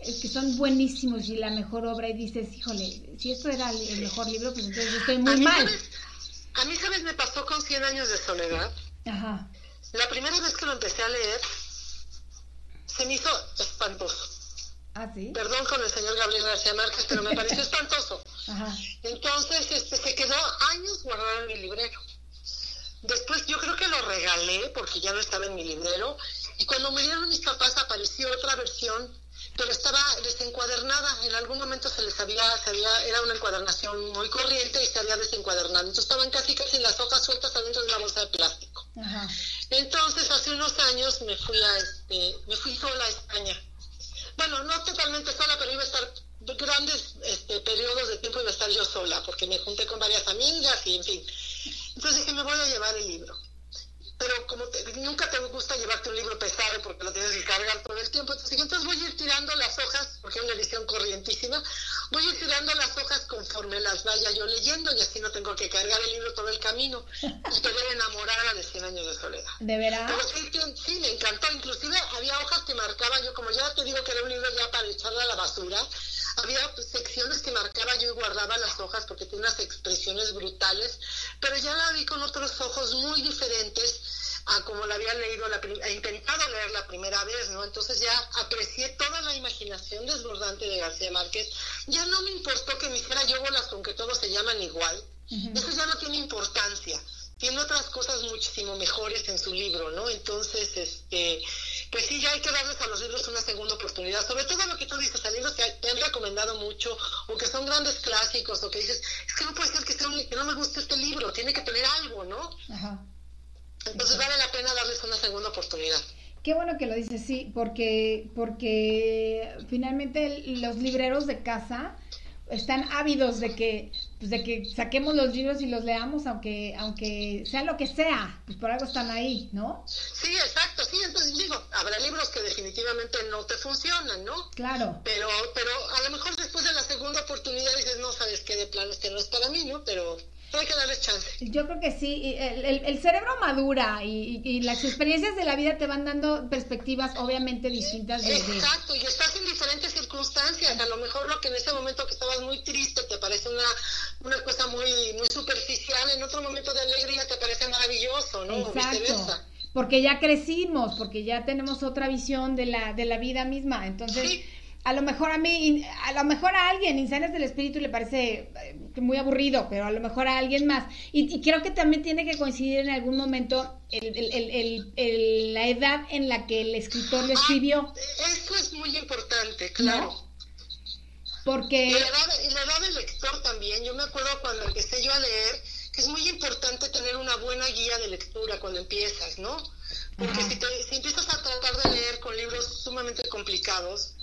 eh, que son buenísimos y la mejor obra y dices, híjole, si esto era el mejor libro, pues entonces estoy muy mal. a mí, ¿sabes? Me pasó con 100 años de soledad. Ajá. La primera vez que lo empecé a leer, se me hizo espantoso. ¿Ah, sí? Perdón con el señor Gabriel García Márquez, pero me pareció espantoso. Ajá. Entonces, este, se quedó años guardado en mi librero. Después yo creo que lo regalé porque ya no estaba en mi librero. Y cuando me dieron mis papás apareció otra versión pero estaba desencuadernada. En algún momento se les había, se había, era una encuadernación muy corriente y se había desencuadernado. Entonces estaban casi casi las hojas sueltas adentro de una bolsa de plástico. Entonces hace unos años me fui a este, me fui sola a España. Bueno, no totalmente sola, pero iba a estar grandes este, periodos de tiempo iba a estar yo sola, porque me junté con varias amigas y en fin. Entonces dije, me voy a llevar el libro pero como nunca te gusta llevarte un libro pesado porque lo tienes que cargar todo el tiempo, entonces, entonces voy a ir tirando las hojas, porque es una edición corrientísima, voy a ir tirando las hojas conforme las vaya yo leyendo y así no tengo que cargar el libro todo el camino y quedé enamorada de 100 años de soledad. ¿De verdad? sí, sí, me encantó, inclusive había hojas que marcaban yo, como ya te digo que era un libro ya para echarlo a la basura, había secciones que marcaba yo y guardaba las hojas porque tiene unas expresiones brutales, pero ya la vi con otros ojos muy diferentes a como la había leído, la he intentado leer la primera vez, ¿no? Entonces ya aprecié toda la imaginación desbordante de García Márquez. Ya no me importó que me hiciera yo bolas con que todos se llaman igual. Eso ya no tiene importancia. Tiene otras cosas muchísimo mejores en su libro, ¿no? Entonces, este, pues sí, ya hay que darles a los libros una segunda oportunidad sobre todo lo que tú dices, a libros que te han recomendado mucho, o que son grandes clásicos, o que dices, es que no puede ser que, que no me guste este libro, tiene que tener algo, ¿no? Ajá. Entonces vale la pena darles una segunda oportunidad. Qué bueno que lo dices, sí, porque, porque finalmente los libreros de casa están ávidos de que, pues de que saquemos los libros y los leamos, aunque, aunque sea lo que sea, pues por algo están ahí, ¿no? Sí, exacto, sí, entonces digo, habrá libros que definitivamente no te funcionan, ¿no? Claro. Pero, pero a lo mejor después de la segunda oportunidad dices, no, sabes qué, de plano este no es para mí, ¿no? Pero hay que darles chance. Yo creo que sí. El, el, cerebro madura y, y, las experiencias de la vida te van dando perspectivas obviamente distintas. De, Exacto, y estás en diferentes circunstancias. A lo mejor lo que en ese momento que estabas muy triste te parece una, una cosa muy, muy superficial, en otro momento de alegría te parece maravilloso, ¿no? Exacto. Porque ya crecimos, porque ya tenemos otra visión de la, de la vida misma. Entonces a lo mejor a mí, a lo mejor a alguien, Insanes del Espíritu le parece eh, muy aburrido, pero a lo mejor a alguien más. Y, creo que también tiene que coincidir en algún momento el, la edad en la que el escritor lo escribió. Eso es muy importante, claro. Porque... Y la, edad, del lector también. Yo me acuerdo cuando empecé yo a leer que es muy importante tener una buena guía de lectura cuando empiezas, ¿no? Porque si, te, si empiezas a tratar de leer con libros sumamente complicados,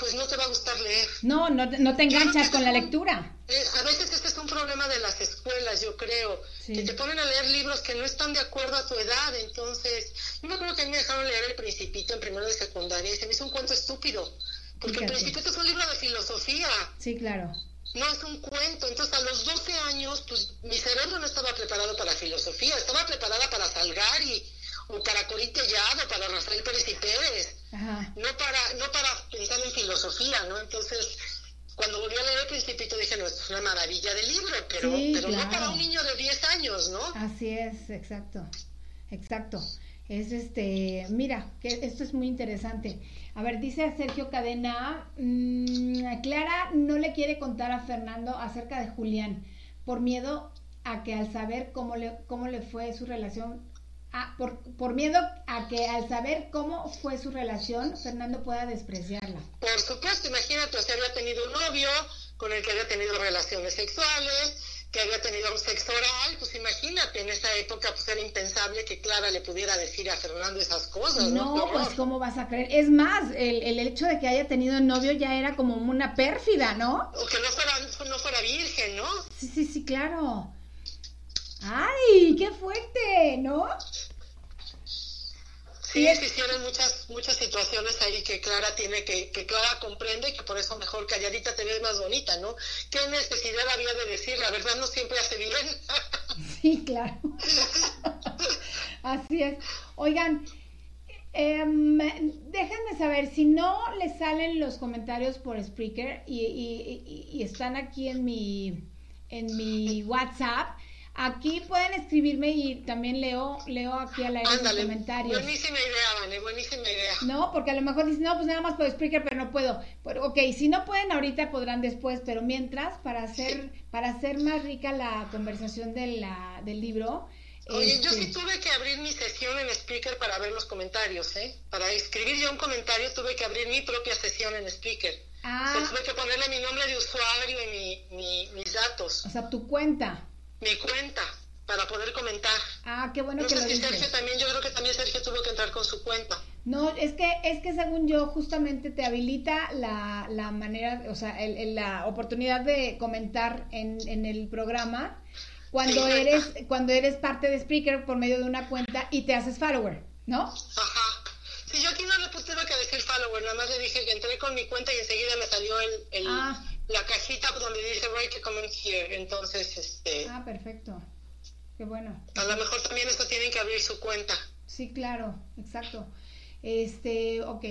pues no te va a gustar leer. No, no, no te enganchas con la lectura. Eh, a veces este es un problema de las escuelas, yo creo, que te ponen a leer libros que no están de acuerdo a tu edad, entonces, yo me acuerdo que a mí me dejaron leer El Principito en primero de secundaria y se me hizo un cuento estúpido, porque El Principito es un libro de filosofía. Sí, claro. No es un cuento, entonces a los 12 años, pues mi cerebro no estaba preparado para filosofía, estaba preparada para Salgari o para Corite Llado, para Rafael Pérez y Pérez, no para no para pensar en filosofía, ¿no? Entonces, cuando volví a leer el Principito dije, no, esto es una maravilla de libro, pero, pero no para un niño de 10 años, ¿no? Así es, exacto, exacto. Es este, mira, que esto es muy interesante. A ver, dice Sergio Cadena, mmm, Clara no le quiere contar a Fernando acerca de Julián por miedo a que al saber cómo le, cómo le fue su relación por, por, miedo a que al saber cómo fue su relación, Fernando pueda despreciarla. Por supuesto, imagínate, o sea, había tenido un novio con el que había tenido relaciones sexuales, que había tenido un sexo oral, pues imagínate, en esa época pues era impensable que Clara le pudiera decir a Fernando esas cosas. No, no pues cómo vas a creer. Es más, el, el, hecho de que haya tenido novio ya era como una pérfida, ¿no? O que no fuera, no fuera virgen, ¿no? Sí, sí, sí, claro. ¡Ay, qué fuerte! ¿No? Sí, se hicieron muchas muchas situaciones ahí que Clara tiene que, que Clara comprende y que por eso mejor calladita te ves más bonita, ¿no? ¿Qué necesidad había de decir? La verdad no siempre hace bien. Sí, claro. Así es. Oigan, eh, déjenme saber, si no les salen los comentarios por Spreaker y, y, y están aquí en mi, en mi WhatsApp, Aquí pueden escribirme y también leo leo aquí al aire los comentarios. Buenísima idea, Vane, buenísima idea. No, porque a lo mejor dicen, no, pues nada más puedo explicar, pero no puedo. Pero, ok, si no pueden ahorita, podrán después, pero mientras, para hacer, para hacer más rica la conversación de la, del libro... Oye, yo sí este tuve que abrir mi sesión en Speaker para ver los comentarios, ¿eh? Para escribir yo un comentario tuve que abrir mi propia sesión en Speaker. Ah. tuve que ponerle mi nombre de usuario y mi, mis datos. O sea, tu cuenta mi cuenta para poder comentar. Ah, qué bueno que lo Sergio también, yo creo que también Sergio tuvo que entrar con su cuenta. No, es que, es que según yo, justamente te habilita la, la manera, o sea, el, la oportunidad de comentar en, en el programa cuando eres, cuando eres parte de Speaker por medio de una cuenta y te haces follower, ¿no? Ajá. Sí, yo aquí no le puse que decir follower, nada más le dije que entré con mi cuenta y enseguida me salió el, el, ah la cajita donde dice right to comment here. Entonces, este. Ah, perfecto. Qué bueno. A lo mejor también eso tienen que abrir su cuenta. Sí, claro, exacto. Este, ok.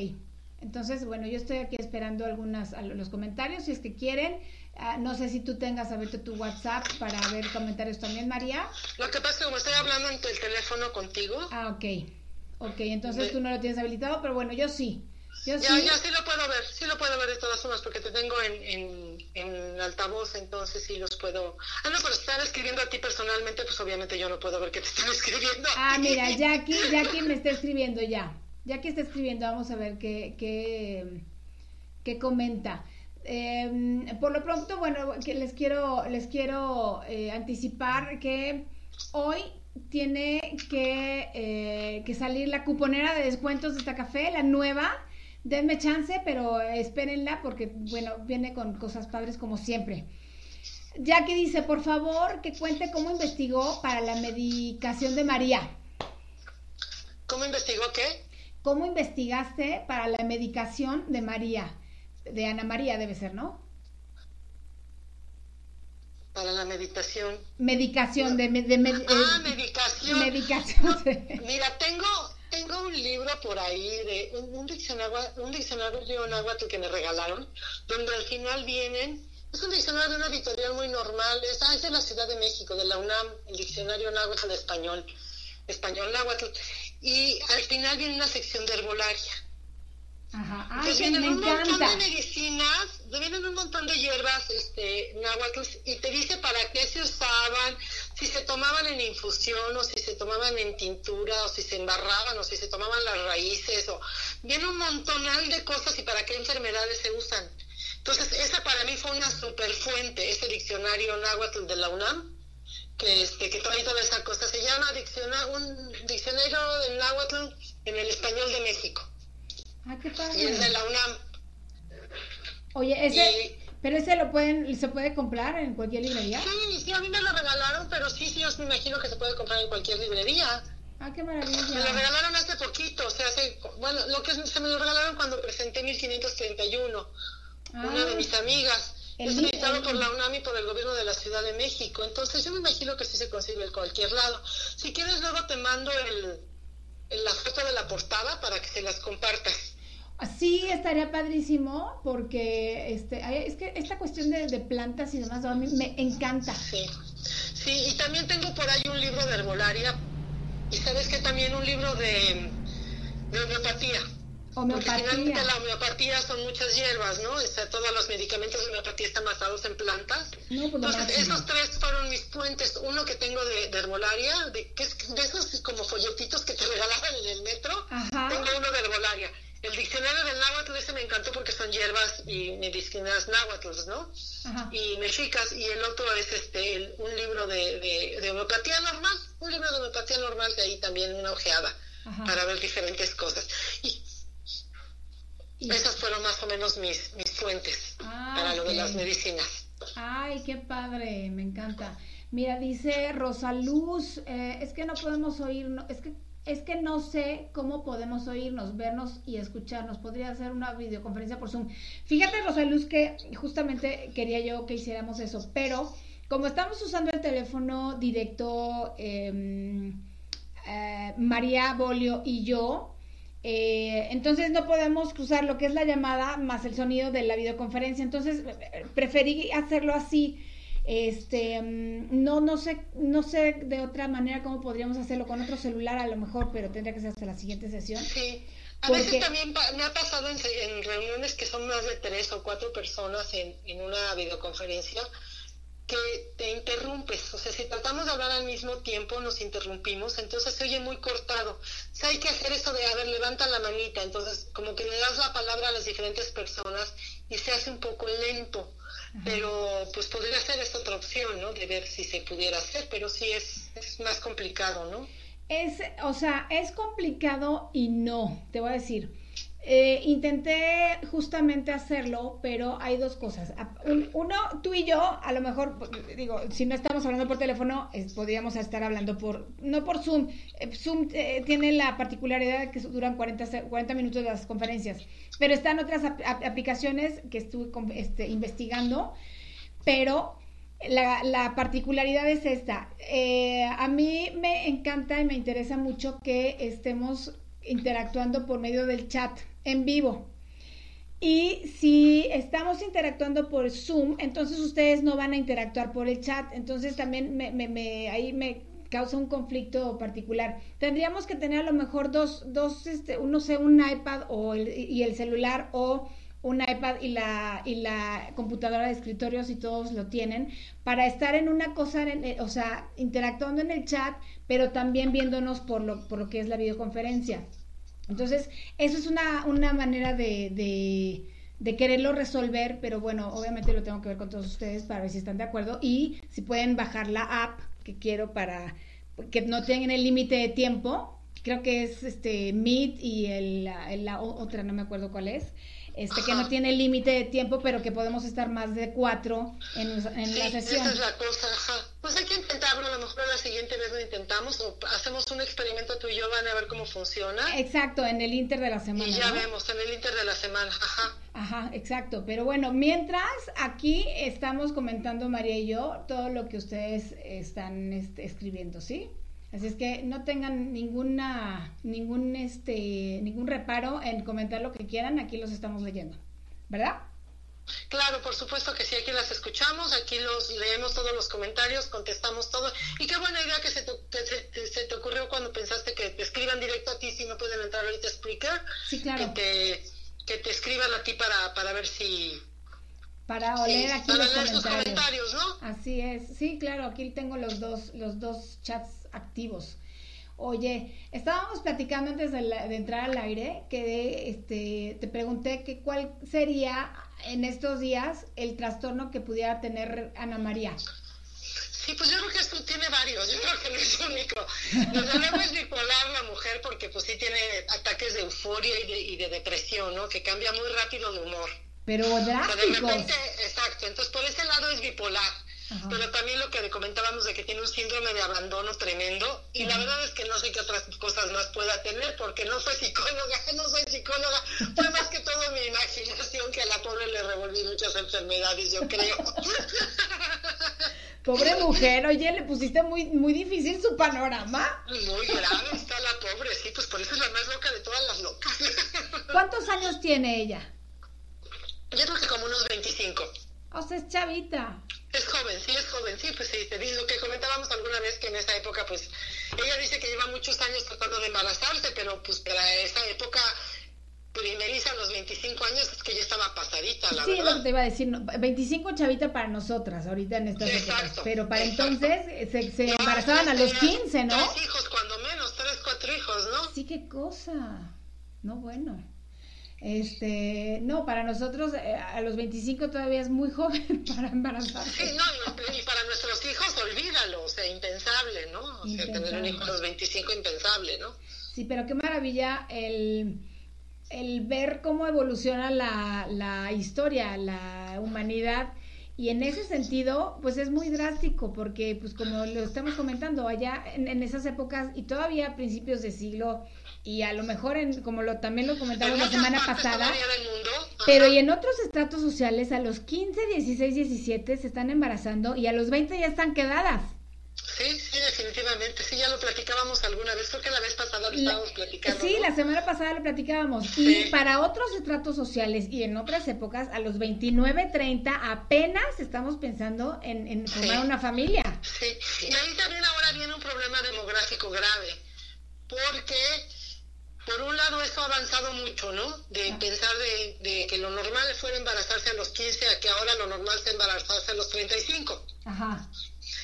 Entonces, bueno, yo estoy aquí esperando algunas los comentarios si es que quieren. Ah, no sé si tú tengas abierto tu WhatsApp para ver comentarios también, María. Lo que pasa es que como estoy hablando en el teléfono contigo. Ah, ok. Ok, entonces tú no lo tienes habilitado, pero bueno, yo sí ya, sí. ya sí lo puedo ver, sí lo puedo ver de todas formas porque te tengo en, en, en, altavoz, entonces sí los puedo... Ah, no, pero están escribiendo a ti personalmente, pues obviamente yo no puedo ver que te están escribiendo. Ah, mira, Jackie, Jackie me está escribiendo ya. Ya que está escribiendo, vamos a ver qué, qué, qué comenta. Em, por lo pronto, bueno, que les quiero, les quiero eh, anticipar que hoy tiene que, eh, que, salir la cuponera de descuentos de esta café, la nueva. Denme chance, pero espérenla porque, bueno, viene con cosas padres como siempre. Jackie dice, por favor, que cuente cómo investigó para la medicación de María. ¿Cómo investigó qué? ¿Cómo investigaste para la medicación de María? De Ana María debe ser, ¿no? Para la meditación. Medicación de... de, ah, eh, medicación. Medicación. Mira, tengo, tengo un libro por ahí de un, diccionario, un diccionario de que me regalaron, donde al final vienen es un diccionario de una editorial muy normal, es, ah, es de la Ciudad de México, de la UNAM, el diccionario náhuatl español, español náhuatl, y al final viene una sección de herbolaria. Ajá. Ay, vienen un montón de medicinas, vienen un montón de hierbas este, náhuatl y te dice para qué se usaban, si se tomaban en infusión o si se tomaban en tintura o si se embarraban o si se tomaban las raíces o viene un montonal de cosas y para qué enfermedades se usan. Entonces, esa para mí fue una super fuente, ese diccionario náhuatl de la UNAM, que, este, que trae toda esa cosa. Se llama diccionario, un diccionario de náhuatl en el español de México. Ah, qué padre. Y es de la UNAM. Oye, ese... pero ese lo pueden, se puede comprar en cualquier librería. Sí, sí, a mí me lo regalaron, pero sí, sí, yo me imagino que se puede comprar en cualquier librería. Ah, qué maravilla. Me lo regalaron hace poquito, o sea, hace, bueno, lo que se me lo regalaron cuando presenté 1531 una de mis amigas. es editado por la UNAM y por el gobierno de la Ciudad de México. Entonces yo me imagino que sí se consigue en cualquier lado. Si quieres luego te mando el, la foto de la portada para que se las compartas. Sí, estaría padrísimo porque este, es que esta cuestión de, plantas y demás a mí me encanta. Sí. sí, y también tengo por ahí un libro de herbolaria y sabes que también un libro de, de homeopatía. Porque finalmente la homeopatía son muchas hierbas, ¿no? todos los medicamentos de homeopatía están basados en plantas. Pues Entonces, esos tres fueron mis puentes. Uno que tengo de, herbolaria, de, que es de esos como folletitos que te regalaban en el metro. Tengo uno de herbolaria. El diccionario del náhuatl ese me encantó porque son hierbas y medicinas náhuatl, ¿no? Y mexicas. Y el otro es este un libro de, de, homeopatía normal. Un libro de homeopatía normal que ahí también una ojeada para ver diferentes cosas. Y esas fueron más o menos mis, mis fuentes ah, para lo de las medicinas. Ay, qué padre, me encanta. Mira, dice Rosaluz, eh, es que no podemos oírnos, es que es que no sé cómo podemos oírnos, vernos y escucharnos. Podría hacer una videoconferencia por Zoom. Fíjate, Rosaluz, que justamente quería yo que hiciéramos eso, pero como estamos usando el teléfono directo, em, eh, María Bolio y yo, eh, entonces no podemos cruzar lo que es la llamada más el sonido de la videoconferencia. Entonces preferí hacerlo así. Este, mm, no, no sé, no sé de otra manera cómo podríamos hacerlo con otro celular a lo mejor, pero tendría que ser hasta la siguiente sesión. Sí. A veces también me ha pasado en, reuniones que son más de tres o cuatro personas en, en una videoconferencia que te interrumpes. O sea, si tratamos de hablar al mismo tiempo, nos interrumpimos, entonces se oye muy cortado. O sea, hay que hacer eso de, a ver, levanta la manita. Entonces, como que le das la palabra a las diferentes personas y se hace un poco lento. Pero, pues podría ser esta otra opción, ¿no? De ver si se pudiera hacer, pero sí es, es más complicado, ¿no? Es, o sea, es complicado y no, te voy a decir. Eh, intenté justamente hacerlo, pero hay dos cosas. Uno, tú y yo, a lo mejor, digo, si no estamos hablando por teléfono, podríamos estar hablando por, no por Zoom. Eh, Zoom eh, tiene la particularidad de que duran 40, 40 minutos las conferencias, pero están otras aplicaciones que estuve este, investigando, pero la, particularidad es esta. a mí me encanta y me interesa mucho que estemos interactuando por medio del chat en vivo. Y si estamos interactuando por Zoom, entonces ustedes no van a interactuar por el chat. Entonces también me, me, ahí me causa un conflicto particular. Tendríamos que tener a lo mejor dos, dos este, no sé, un iPad o y el celular o un iPad y la, y la computadora de escritorio, si todos lo tienen, para estar en una cosa, o sea, interactuando en el chat, pero también viéndonos por lo, por lo que es la videoconferencia. Entonces, eso es una, una manera de, de, quererlo resolver, pero bueno, obviamente lo tengo que ver con todos ustedes para ver si están de acuerdo y si pueden bajar la app que quiero para que no tengan el límite de tiempo. Creo que es este Meet y el, la otra, no me acuerdo cuál es este, que no tiene límite de tiempo, pero que podemos estar más de cuatro en, en la sesión. Esa es la cosa, ajá. Pues hay que intentarlo, a lo mejor la siguiente vez lo intentamos o hacemos un experimento tú y yo, van a ver cómo funciona. Exacto, en el inter de la semana. Y ya vemos, en el inter de la semana, ajá. Ajá, exacto. Pero bueno, mientras aquí estamos comentando María y yo todo lo que ustedes están este, escribiendo, ¿sí? Así es que no tengan ninguna, ningún, este, ningún reparo en comentar lo que quieran, aquí los estamos leyendo, ¿verdad? Claro, por supuesto que sí, aquí las escuchamos, aquí los leemos todos los comentarios, contestamos todo. Y qué buena idea que se te, se, te ocurrió cuando pensaste que te escriban directo a ti si no pueden entrar ahorita a Spreaker. Sí, claro. Que te, que te escriban a ti para, para ver si... Para leer aquí los comentarios. comentarios. ¿no? Así es. Sí, claro, aquí tengo los dos, los dos chats activos. Oye, estábamos platicando antes de, entrar al aire que este, te pregunté que cuál sería en estos días el trastorno que pudiera tener Ana María. Sí, pues yo creo que esto tiene varios, yo creo que no es único. Desde luego es bipolar la mujer porque pues sí tiene ataques de euforia y de, depresión, ¿no? Que cambia muy rápido de humor. Pero drásticos. exacto, entonces por ese lado es bipolar pero también lo que le comentábamos de que tiene un síndrome de abandono tremendo y la verdad es que no sé qué otras cosas más pueda tener porque no soy psicóloga, no soy psicóloga, fue más que todo mi imaginación que a la pobre le revolví muchas enfermedades, yo creo. Pobre mujer, oye, le pusiste muy, muy difícil su panorama. Muy grave está la pobre, sí, pues por eso es la más loca de todas las locas. ¿Cuántos años tiene ella? Yo creo que como unos 25. O sea, es chavita. Es joven, sí, es joven, sí, pues sí, te digo lo que comentábamos alguna vez que en esa época, pues, ella dice que lleva muchos años tratando de embarazarse, pero pues para esa época primeriza a los 25 años es que ya estaba pasadita, la sí, verdad. Sí, lo que te iba a decir, 25 chavita para nosotras ahorita en estas épocas, pero para entonces se, se embarazaban a los 15, ¿no? Tres hijos, cuando menos, tres, cuatro hijos, ¿no? Sí, qué cosa. No, bueno. Este, no, para nosotros eh, a los 25 todavía es muy joven para embarazarse. Sí, no, y, para nuestros hijos olvídalo, o sea, impensable, ¿no? O sea, tener un hijo a los 25 impensable, ¿no? Sí, pero qué maravilla el, el ver cómo evoluciona la, la historia, la humanidad. Y en ese sentido, pues es muy drástico, porque pues como lo estamos comentando, allá en, en esas épocas y todavía a principios de siglo y a lo mejor, en, como lo también lo comentamos la semana pasada, pero y en otros estratos sociales a los 15, 16, 17 se están embarazando y a los 20 ya están quedadas. Sí, sí, definitivamente. Sí, ya lo platicábamos alguna vez. Creo que la vez pasada lo estábamos platicando. Sí, la semana pasada lo platicábamos. Y para otros estratos sociales y en otras épocas, a los 29, 30, apenas estamos pensando en, en formar una familia. Sí, y ahí también ahora viene un problema demográfico grave. Porque por un lado eso ha avanzado mucho, ¿no? De pensar de, que lo normal fuera embarazarse a los 15 a que ahora lo normal sea embarazarse a los 35. Ajá.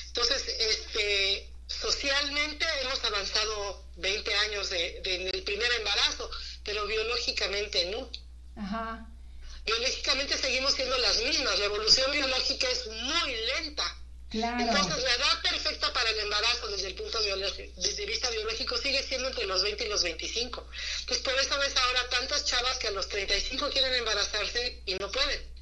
Entonces, este, socialmente hemos avanzado 20 años de, en el primer embarazo, pero biológicamente no. Ajá. Biológicamente seguimos siendo las mismas, la evolución biológica es muy lenta. Entonces, la edad perfecta para el embarazo desde el punto de, desde vista biológico sigue siendo entre los 20 y los 25. Pues por eso ves ahora tantas chavas que a los 35 quieren embarazarse y no pueden.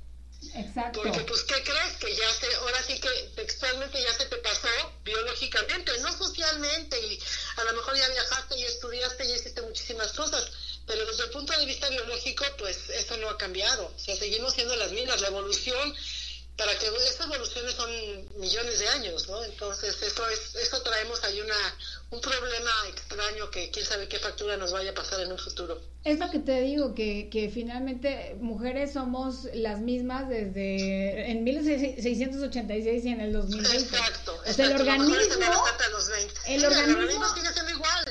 Exacto. Porque pues, ¿qué crees? Que ya se, ahora sí que textualmente ya se te pasó biológicamente, no socialmente, y a lo mejor ya viajaste y estudiaste y hiciste muchísimas cosas, pero desde el punto de vista biológico, pues eso no ha cambiado. O sea, seguimos siendo las mismas. La evolución para que estas evoluciones son millones de años, ¿no? Entonces eso es, eso traemos ahí una, un problema extraño que quién sabe qué factura nos vaya a pasar en un futuro. Es lo que te digo, que, que finalmente mujeres somos las mismas desde en 1686 y en el 2020. Exacto, o sea, el organismo, el organismo,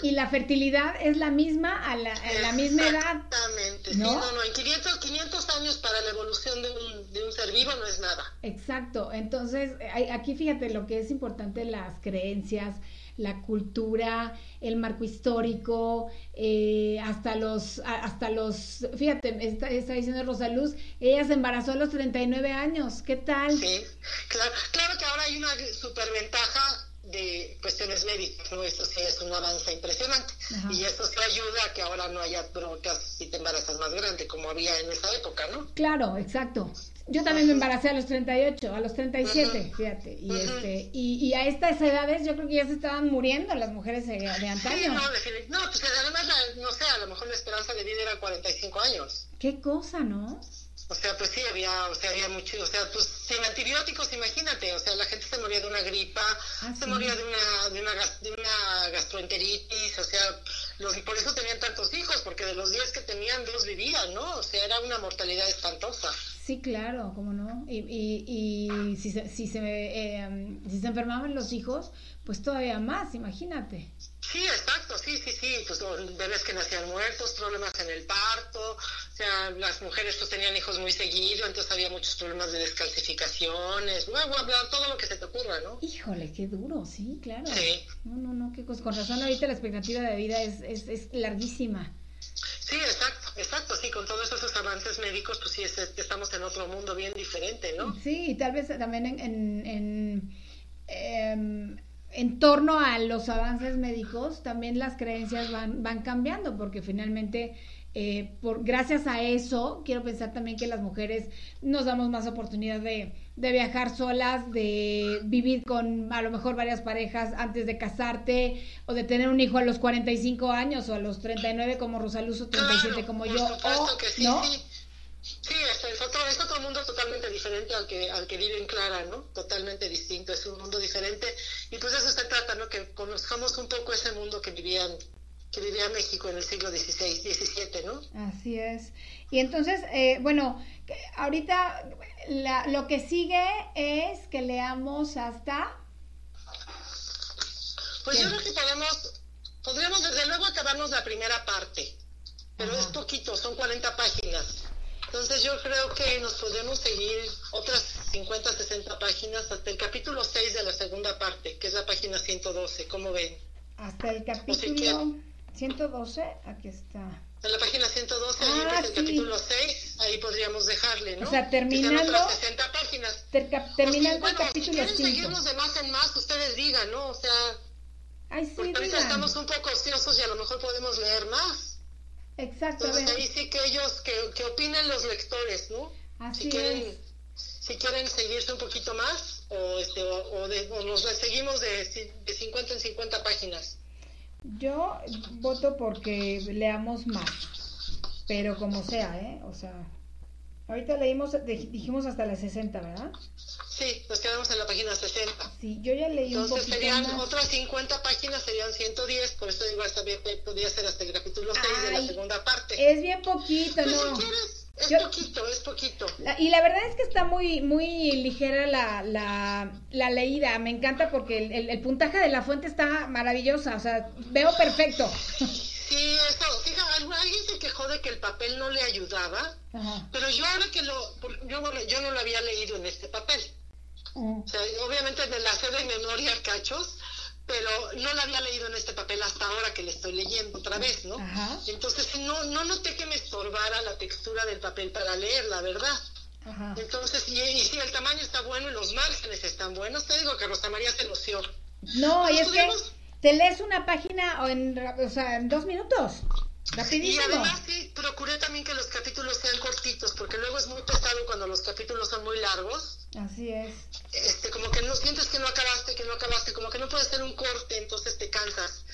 y la fertilidad es la misma a la, a la misma edad. Exactamente, ¿no? no, no, en 500, 500 años para la evolución de un, de un ser vivo no es nada. Exacto, entonces aquí fíjate lo que es importante las creencias, la cultura, el marco histórico, eh, hasta los, hasta los, fíjate, está, está diciendo Rosa Luz, ella se embarazó a los 39 años, ¿qué tal? Sí, claro, claro que ahora hay una superventaja de cuestiones médicas, ¿no? Eso sí es un avance impresionante. Y eso se ayuda a que ahora no haya broncas si te embarazas más grande, como había en esa época, ¿no? Claro, exacto. Yo también me embaracé a los 38, a los 37, fíjate. Y, este, y, y, a estas edades yo creo que ya se estaban muriendo las mujeres de, antaño. Sí, no, no, pues además, no sé, a lo mejor la esperanza de vida era 45 años. Qué cosa, ¿no? O sea, pues sí, había, o sea, había mucho, o sea, pues sin antibióticos, imagínate, o sea, la gente se moría de una gripa, ah, se moría de una, de una, de una gastroenteritis, o sea, los, por eso tenían tantos hijos, porque de los 10 que tenían, dos vivían, ¿no? O sea, era una mortalidad espantosa. Sí, claro, cómo no. Y, y, y si, se, si, se, eh, si se enfermaban los hijos, pues todavía más, imagínate. Sí, exacto, sí, sí, sí, pues bebés que nacían muertos, problemas en el parto, o sea, las mujeres pues tenían hijos muy seguido, entonces había muchos problemas de descalcificaciones, bla, bla, bla, todo lo que se te ocurra, ¿no? Híjole, qué duro, sí, claro. Sí. No, no, no, qué cosa, con razón ahorita la expectativa de vida es, es, es larguísima. Sí, exacto, exacto, sí, con todos esos avances médicos, pues sí, estamos en otro mundo bien diferente, ¿no? Sí, y tal vez también en, en, en, em, en, torno a los avances médicos, también las creencias van, van cambiando, porque finalmente eh, por, gracias a eso, quiero pensar también que las mujeres nos damos más oportunidad de, de, viajar solas, de vivir con a lo mejor varias parejas antes de casarte, o de tener un hijo a los 45 años o a los 39 como Rosaluso, 37 como yo. O, que sí, ¿no? sí. Sí, es, otro, es otro mundo totalmente diferente al que, al que vive en Clara, ¿no? Totalmente distinto, es un mundo diferente. Y pues eso se trata, ¿no? Que conozcamos un poco ese mundo que vivían que vivía México en el siglo XVI, XVII, ¿no? Así es. Y entonces, eh, bueno, ahorita lo que sigue es que leamos hasta... Pues yo creo que podemos, podríamos desde luego acabarnos la primera parte, pero es poquito, son 40 páginas. Entonces yo creo que nos podemos seguir otras 50, 60 páginas hasta el capítulo 6 de la segunda parte, que es la página 112, ¿cómo ven? Hasta el capítulo... 112, aquí está. En la página 112, ah, el capítulo 6, ahí podríamos dejarle, ¿no? O sea, terminando. Otras 60 páginas. terminando el capítulo si quieren seguirnos de más en más, ustedes digan, ¿no? O sea. Ay, sí, porque ahorita estamos un poco ociosos y a lo mejor podemos leer más. Exacto. Entonces ahí sí que ellos, que, que opinen los lectores, ¿no? Así si quieren, Si quieren seguirse un poquito más, o, este, o, de, o nos seguimos de, de 50 en 50 páginas. Yo voto porque leamos más, pero como sea, ¿eh? O sea, ahorita leímos, dijimos hasta las 60, ¿verdad? Sí, nos quedamos en la página 60. Sí, yo ya leí Entonces serían otras 50 páginas, serían 110, por eso digo, hasta bien, podría ser hasta el capítulo 6 de la segunda parte. Es bien poquito, pues ¿no? Si quieres, es poquito, es poquito. y la verdad es que está muy, muy ligera la, la, la leída. Me encanta porque el, el, puntaje de la fuente está maravillosa. O sea, veo perfecto. Sí, eso. Fíjate, alguien se quejó de que el papel no le ayudaba. Pero yo ahora que lo. Yo, yo no lo había leído en este papel. O sea, obviamente me la sé de memoria cachos pero no la había leído en este papel hasta ahora que le estoy leyendo otra vez, ¿no? Entonces no, no noté que me estorbara la textura del papel para leer, la verdad. Entonces, y, y si el tamaño está bueno y los márgenes están buenos, te digo que Rosa María se loció. No, y es que te lees una página o en, o sea, en dos minutos. Y además sí, procuré también que los capítulos sean cortitos, porque luego es muy pesado cuando los capítulos son muy largos. Así es. Este, como que no sientes que no acabaste, que no acabaste, como que no puedes hacer un corte, entonces te cansas.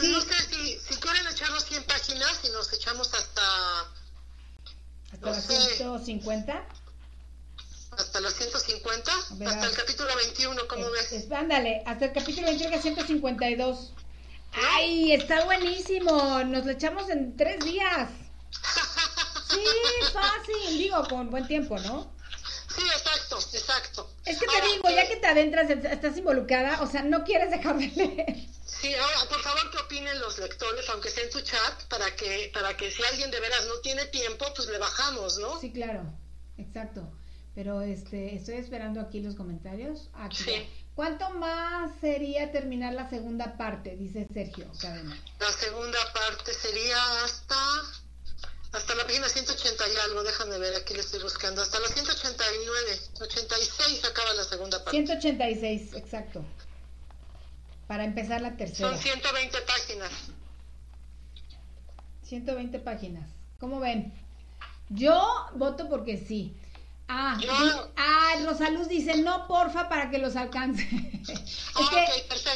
No sé si, si quieren echarnos 100 páginas y nos echamos hasta... ¿Hasta las 150? Hasta las 150, hasta el capítulo 21, ¿cómo ves? ándale, hasta el capítulo 21 que es 152. ¡Ay, está buenísimo! Nos lo echamos en tres días. Sí, fácil, digo, con buen tiempo, ¿no? Sí, exacto, exacto. Es que te digo, ya que te adentras, estás involucrada, o sea, no quieres dejar de leer. Sí, ahora, por favor, que opinen los lectores, aunque sea en tu chat, para que, para que si alguien de veras no tiene tiempo, pues le bajamos, ¿no? Sí, claro, exacto. Pero este, estoy esperando aquí los comentarios. Aquí ¿Cuánto más sería terminar la segunda parte? Dice Sergio La segunda parte sería hasta hasta la página 180 y algo, déjame ver, aquí le estoy buscando. Hasta la 189, 86 acaba la segunda parte. 186, exacto. Para empezar la tercera. Son 120 páginas. 120 páginas. ¿Cómo ven? Yo voto porque sí. Ah, ah, Rosaluz dice, no, porfa, para que los alcance. Ah,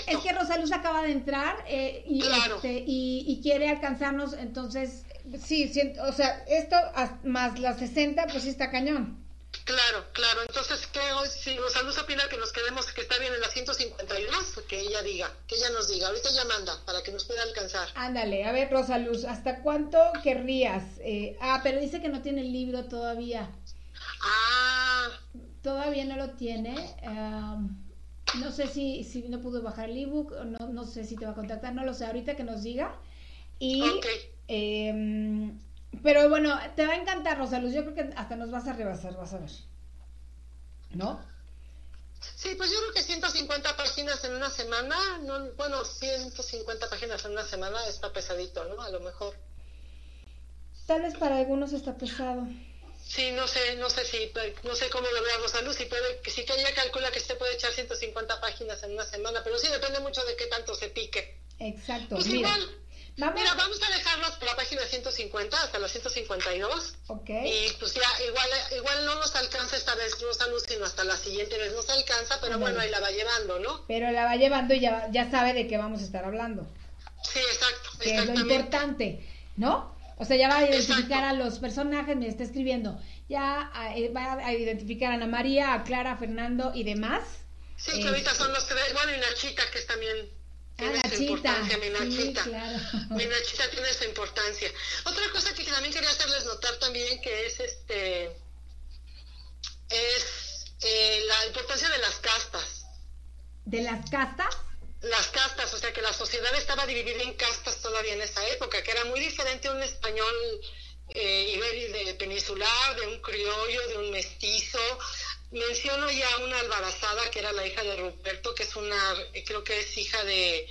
es, que, Rosaluz acaba de entrar eh, este, y, y, quiere alcanzarnos, entonces, sí, o sea, esto más las 60, pues sí está cañón. Claro, claro. Entonces, ¿qué hoy? Si Rosaluz opina que nos quedemos, que está bien en la 152, que ella diga, que ella nos diga. Ahorita ella manda para que nos pueda alcanzar. Ándale, a ver, Rosaluz, ¿hasta cuánto querrías? Eh, ah, pero dice que no tiene el libro todavía. Ah. Todavía no lo tiene. no sé si, si no pudo bajar el ebook, no, no sé si te va a contactar, no lo sé, ahorita que nos diga. Y, em, pero bueno, te va a encantar, Rosaluz. Yo creo que hasta nos vas a rebasar, vas a ver. ¿No? Sí, pues yo creo que 150 páginas en una semana, no, bueno, 150 páginas en una semana está pesadito, ¿no? A lo mejor. Tal vez para algunos está pesado. Sí, no sé, no sé si, no sé cómo lo vea Rosaluz, si puede, si que ella calcula que se puede echar 150 páginas en una semana, pero sí depende mucho de qué tanto se pique. Exacto. Pues igual, vamos. Mira, vamos a dejarlos por la página 150 hasta la 152. Ok. Y pues ya, igual, igual no nos alcanza esta vez Rosaluz, sino hasta la siguiente vez nos alcanza, pero bueno, ahí la va llevando, ¿no? Pero la va llevando y ya, ya sabe de qué vamos a estar hablando. Sí, exacto. Que es lo importante, ¿no? O sea, ya va a identificar a los personajes, me está escribiendo. Ya eh, va a identificar a Ana María, a Clara, a Fernando y demás. Sí, que ahorita son los que... Bueno, y Nachita, que es también... Tiene ah, su importancia, mi Nachita. claro. Mi Nachita tiene su importancia. Otra cosa que también quería hacerles notar también que es este es eh, la importancia de las castas. ¿De las castas? Las castas, o sea que la sociedad estaba dividida en castas todavía en esa época, que era muy diferente un español eh, de peninsular, de un criollo, de un mestizo. Menciono ya una albarazada que era la hija de Ruperto, que es una, creo que es hija de,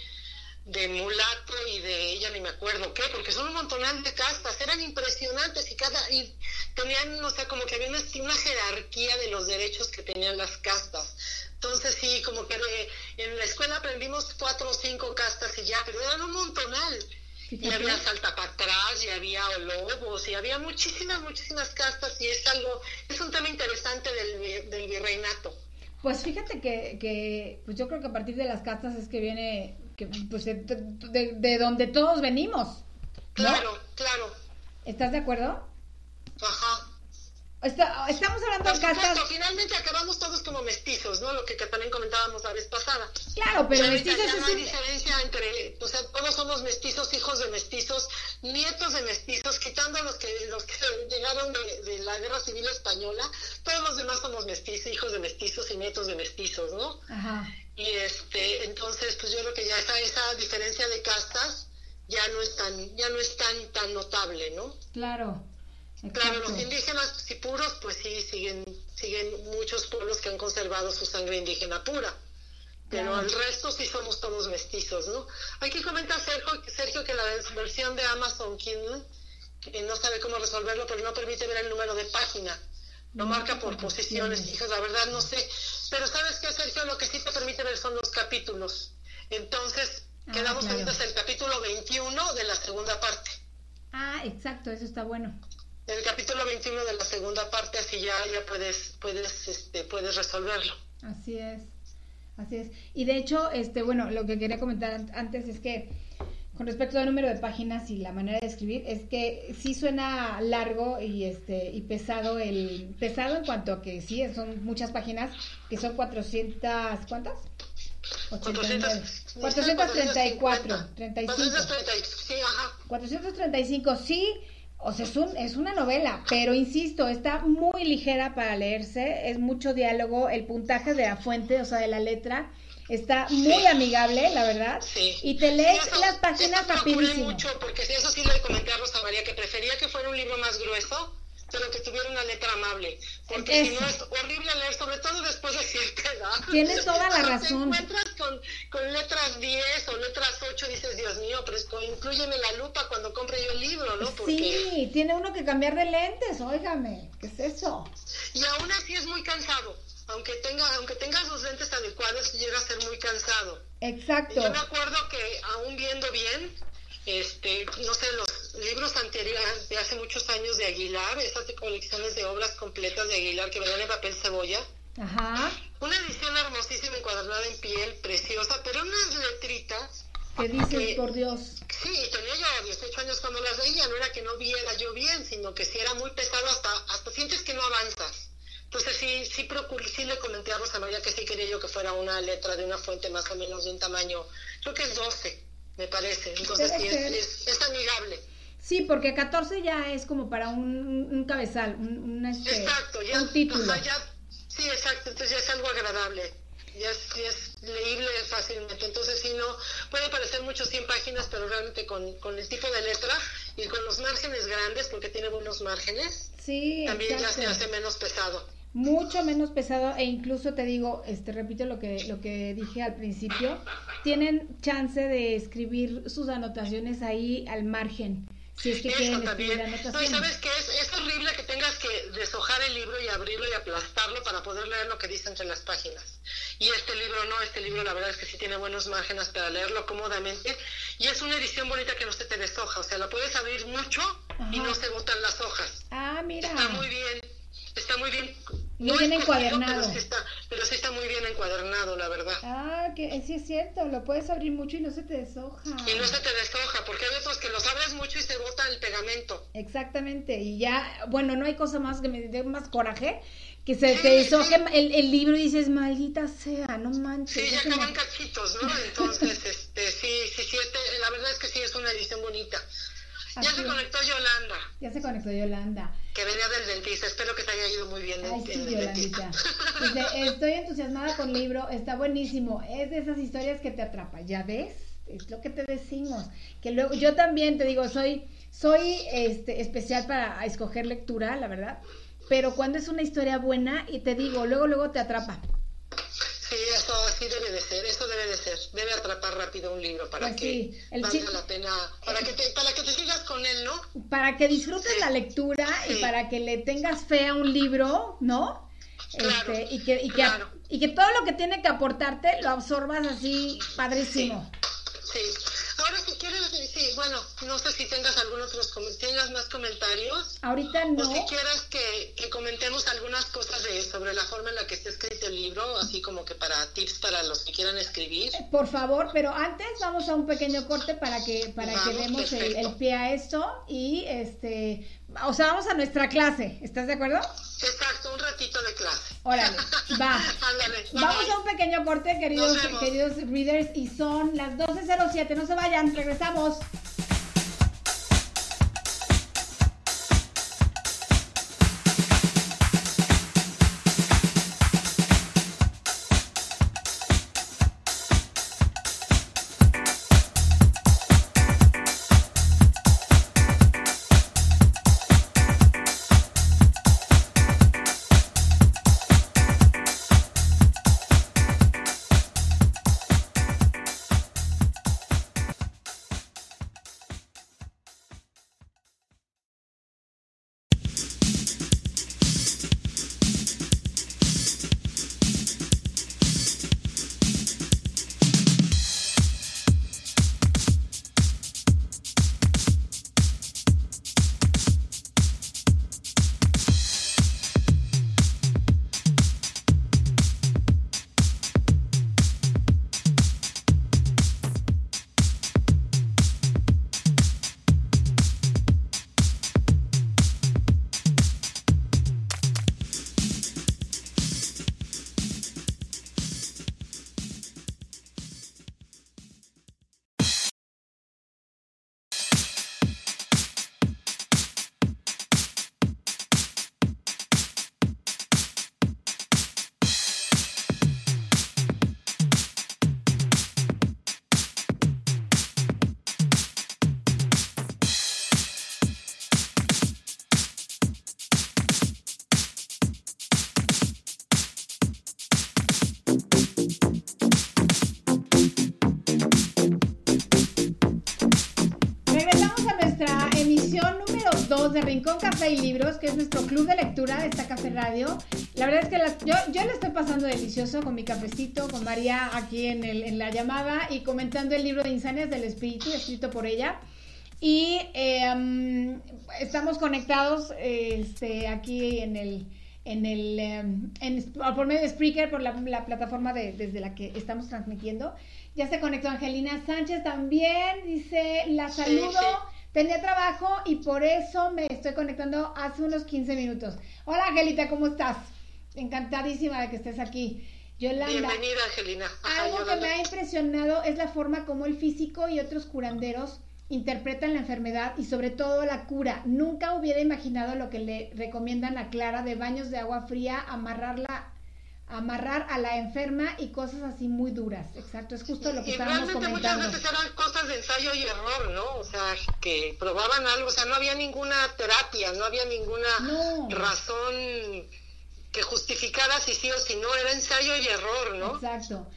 de mulato y de ella ni me acuerdo qué, porque son un montonal de castas, eran impresionantes y cada y tenían, o sea, como que había una jerarquía de los derechos que tenían las castas. Entonces sí, como que en la escuela aprendimos cuatro o cinco castas y ya, pero eran un montonal. Y había saltapatrás, y había lobos, y había muchísimas, muchísimas castas, y es algo, es un tema interesante del, del virreinato. Pues fíjate que, que, pues yo creo que a partir de las castas es que viene, que, pues de, de, donde todos venimos. Claro, claro. ¿Estás de acuerdo? Ajá estamos hablando de castas. Finalmente acabamos todos como mestizos, ¿no? Lo que, también comentábamos la vez pasada. Claro, pero mestizos es. No hay diferencia entre. O sea, todos somos mestizos, hijos de mestizos, nietos de mestizos, quitando a los que, los que llegaron de, la guerra civil española. Todos los demás somos mestizos, hijos de mestizos y nietos de mestizos, ¿no? Ajá. Y este, entonces, pues yo creo que ya esa, esa diferencia de castas ya no es tan, ya no es tan, tan notable, ¿no? Claro. Claro, los indígenas y puros, pues sí, siguen, siguen muchos pueblos que han conservado su sangre indígena pura. Pero el resto sí somos todos mestizos, ¿no? Hay que comentar, Sergio, Sergio que la versión de Amazon Kindle no sabe cómo resolverlo, pero no permite ver el número de página. Lo marca por posiciones, hijas, la verdad no sé. Pero ¿sabes qué, Sergio? Lo que sí te permite ver son los capítulos. Entonces, ah, quedamos claro. hasta el capítulo 21 de la segunda parte. Ah, exacto, eso está bueno el capítulo 21 de la segunda parte, así ya, ya puedes, puedes, este, puedes resolverlo. Así es, así es. Y de hecho, este, bueno, lo que quería comentar antes es que con respecto al número de páginas y la manera de escribir, es que sí suena largo y este y pesado el pesado en cuanto a que sí son muchas páginas que son 400 ¿cuántas? 400, 434, 35. 435, sí, o sea, es, un, es una novela, pero insisto, está muy ligera para leerse, es mucho diálogo, el puntaje de la fuente, o sea, de la letra, está muy amigable, la verdad. Sí. Y te lees las páginas rapidísimo. mucho, porque eso sí le comenté a Rosa María, que prefería que fuera un libro más grueso, pero que tuviera una letra amable. Porque si no es horrible leer, sobre todo después de cierta edad. Tienes toda la razón. Te encuentras con, con, letras 10 o letras 8, dices, Dios mío, pero es, incluyeme la lupa cuando compre yo el libro, ¿no? Porque... Sí, tiene uno que cambiar de lentes, óigame, ¿qué es eso? Y aún así es muy cansado. Aunque tenga, aunque tengas los lentes adecuados, llega a ser muy cansado. Exacto. Yo me acuerdo que aún viendo bien, este, no sé, los libros anteriores de hace muchos años de Aguilar, esas colecciones de obras completas de Aguilar que venían en papel cebolla. Ajá. Una edición hermosísima encuadernada en piel, preciosa, pero unas letritas. ¿Qué dices, por Dios? Sí, tenía yo 18 años cuando las veía, no era que no viera yo bien, sino que si era muy pesado hasta, hasta sientes que no avanzas. Entonces sí, sí, procuré, sí le comenté a Rosa María que sí quería yo que fuera una letra de una fuente más o menos de un tamaño, creo que es 12 me parece. Entonces sí, es, es, amigable. Sí, porque 14 ya es como para un, un cabezal, un, este, exacto, ya, un título. sí, exacto, entonces ya es algo agradable. Ya es, ya es, leíble fácilmente. Entonces, sí, no, puede parecer mucho 100 páginas, pero realmente con, con el tipo de letra y con los márgenes grandes, porque tiene buenos márgenes, sí, también ya se hace menos pesado mucho menos pesado e incluso te digo, este repito lo que lo que dije al principio, tienen chance de escribir sus anotaciones ahí al margen. Si es que anotaciones. No, y sabes que es, es horrible que tengas que deshojar el libro y abrirlo y aplastarlo para poder leer lo que dice entre las páginas. Y este libro no, este libro la verdad es que sí tiene buenos márgenes para leerlo cómodamente. Y es una edición bonita que no se te deshoja, o sea, la puedes abrir mucho y no se botan las hojas. Ah, mira. Está muy bien, está muy bien muy bien encuadernado. Pero sí, está, pero sí está muy bien encuadernado, la verdad. Ah, que sí es cierto, lo puedes abrir mucho y no se te deshoja. Y no se te deshoja, porque hay otros que los abres mucho y se bota el pegamento. Exactamente, y ya, bueno, no hay cosa más que me dé más coraje que se te deshoje el, el, libro y dices, maldita sea, no manches. Sí, ya acaban cachitos, ¿no? Entonces, este, sí, sí, sí, este, la verdad es que sí, es una edición bonita. Ya se conectó Yolanda. Ya se conectó Yolanda. Que venía del dentista. Espero que te haya ido muy bien. Ay, sí, Yolandita. estoy entusiasmada con el libro. Está buenísimo. Es de esas historias que te atrapan. ¿Ya ves? Es lo que te decimos. Que luego, yo también te digo, soy, soy este, especial para escoger lectura, la verdad. Pero cuando es una historia buena, y te digo, luego, luego te atrapa. Sí, eso así debe de ser, eso debe de ser. Debe atrapar rápido un libro para pues que valga la pena, para que, te, para que te sigas con él, ¿no? Para que disfrutes la lectura y para que le tengas fe a un libro, ¿no? este, y, que, y, que, y que todo lo que tiene que aportarte lo absorbas así padrísimo. sí. Ahora si quieres, sí, bueno, no sé si tengas algún otros, tengas más comentarios. Ahorita no. O si quieres que, que, comentemos algunas cosas de, sobre la forma en la que está escrito el libro, así como que para tips para los que quieran escribir. Eh, por favor, pero antes vamos a un pequeño corte para que, para que demos el, el, pie a esto y este o sea, vamos a nuestra clase, ¿estás de acuerdo? Exacto, un ratito de clase. Órale, va. vamos a un pequeño corte, queridos, queridos readers, y son las 12.07, no se vayan, regresamos. Número 2 de Rincón Café y Libros, que es nuestro club de lectura de esta Café Radio. La verdad es que yo, yo le estoy pasando delicioso con mi cafecito, con María aquí en, el, en la llamada y comentando el libro de Insanias del Espíritu, escrito por ella. Y em, estamos conectados este, aquí en el, en el em, por medio de Spreaker, por la, plataforma desde la que estamos transmitiendo. Ya se conectó Angelina Sánchez también, dice, la saludo. Tenía trabajo y por eso me estoy conectando hace unos 15 minutos. Hola Angelita, ¿cómo estás? Encantadísima de que estés aquí. Yolanda. Bienvenida, Angelina. algo que me ha impresionado es la forma como el físico y otros curanderos interpretan la enfermedad y sobre todo la cura. Nunca hubiera imaginado lo que le recomiendan a Clara de baños de agua fría, amarrarla amarrar a la enferma y cosas así muy duras. Exacto, es justo lo que y estábamos realmente muchas veces eran cosas de ensayo y error, ¿no? O sea, que probaban algo, o sea, no había ninguna terapia, no había ninguna razón que justificara si sí o si no, era ensayo y error, ¿no? Exacto.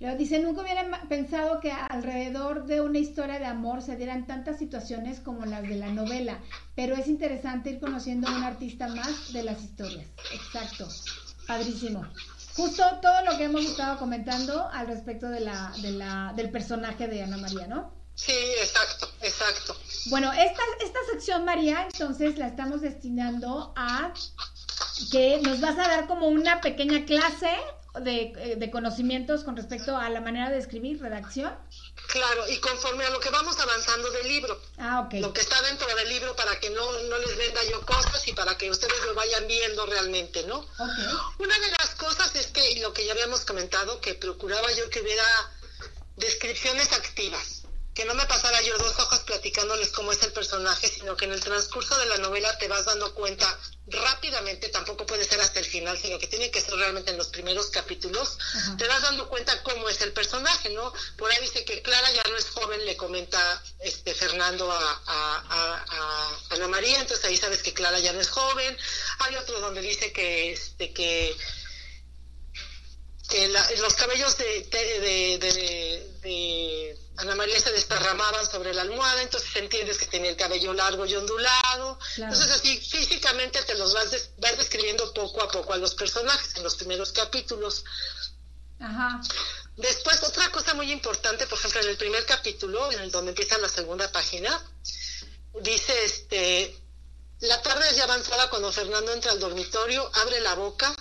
Luego dice, nunca hubieran pensado que alrededor de una historia de amor se dieran tantas situaciones como las de la novela, pero es interesante ir conociendo a un artista más de las historias. Exacto. Padrísimo. Justo todo lo que hemos estado comentando al respecto de la, de la, del personaje de Ana María, ¿no? Sí, exacto, exacto. Bueno, esta, esta sección, María, entonces la estamos destinando a que nos vas a dar como una pequeña clase de, eh, de, conocimientos con respecto a la manera de escribir, redacción? Claro, y conforme a lo que vamos avanzando del libro. Ah. Lo que está dentro del libro para que no, no les venda yo cosas y para que ustedes lo vayan viendo realmente, ¿no? Okay. Una de las cosas es que, lo que ya habíamos comentado, que procuraba yo que hubiera descripciones activas que no me pasara yo dos hojas platicándoles cómo es el personaje, sino que en el transcurso de la novela te vas dando cuenta rápidamente, tampoco puede ser hasta el final, sino que tiene que ser realmente en los primeros capítulos, te vas dando cuenta cómo es el personaje, ¿no? Por ahí dice que Clara ya no es joven, le comenta este Fernando a, a, Ana María, entonces ahí sabes que Clara ya no es joven. Hay otro donde dice que, este, que que los cabellos de, de, Ana María se desparramaban sobre la almohada, entonces entiendes que tenía el cabello largo y ondulado. Entonces así físicamente te los vas, vas describiendo poco a poco a los personajes en los primeros capítulos. Ajá. Después, otra cosa muy importante, por ejemplo, en el primer capítulo, en el donde empieza la segunda página, dice, este, la tarde es ya avanzada cuando Fernando entra al dormitorio, abre la boca,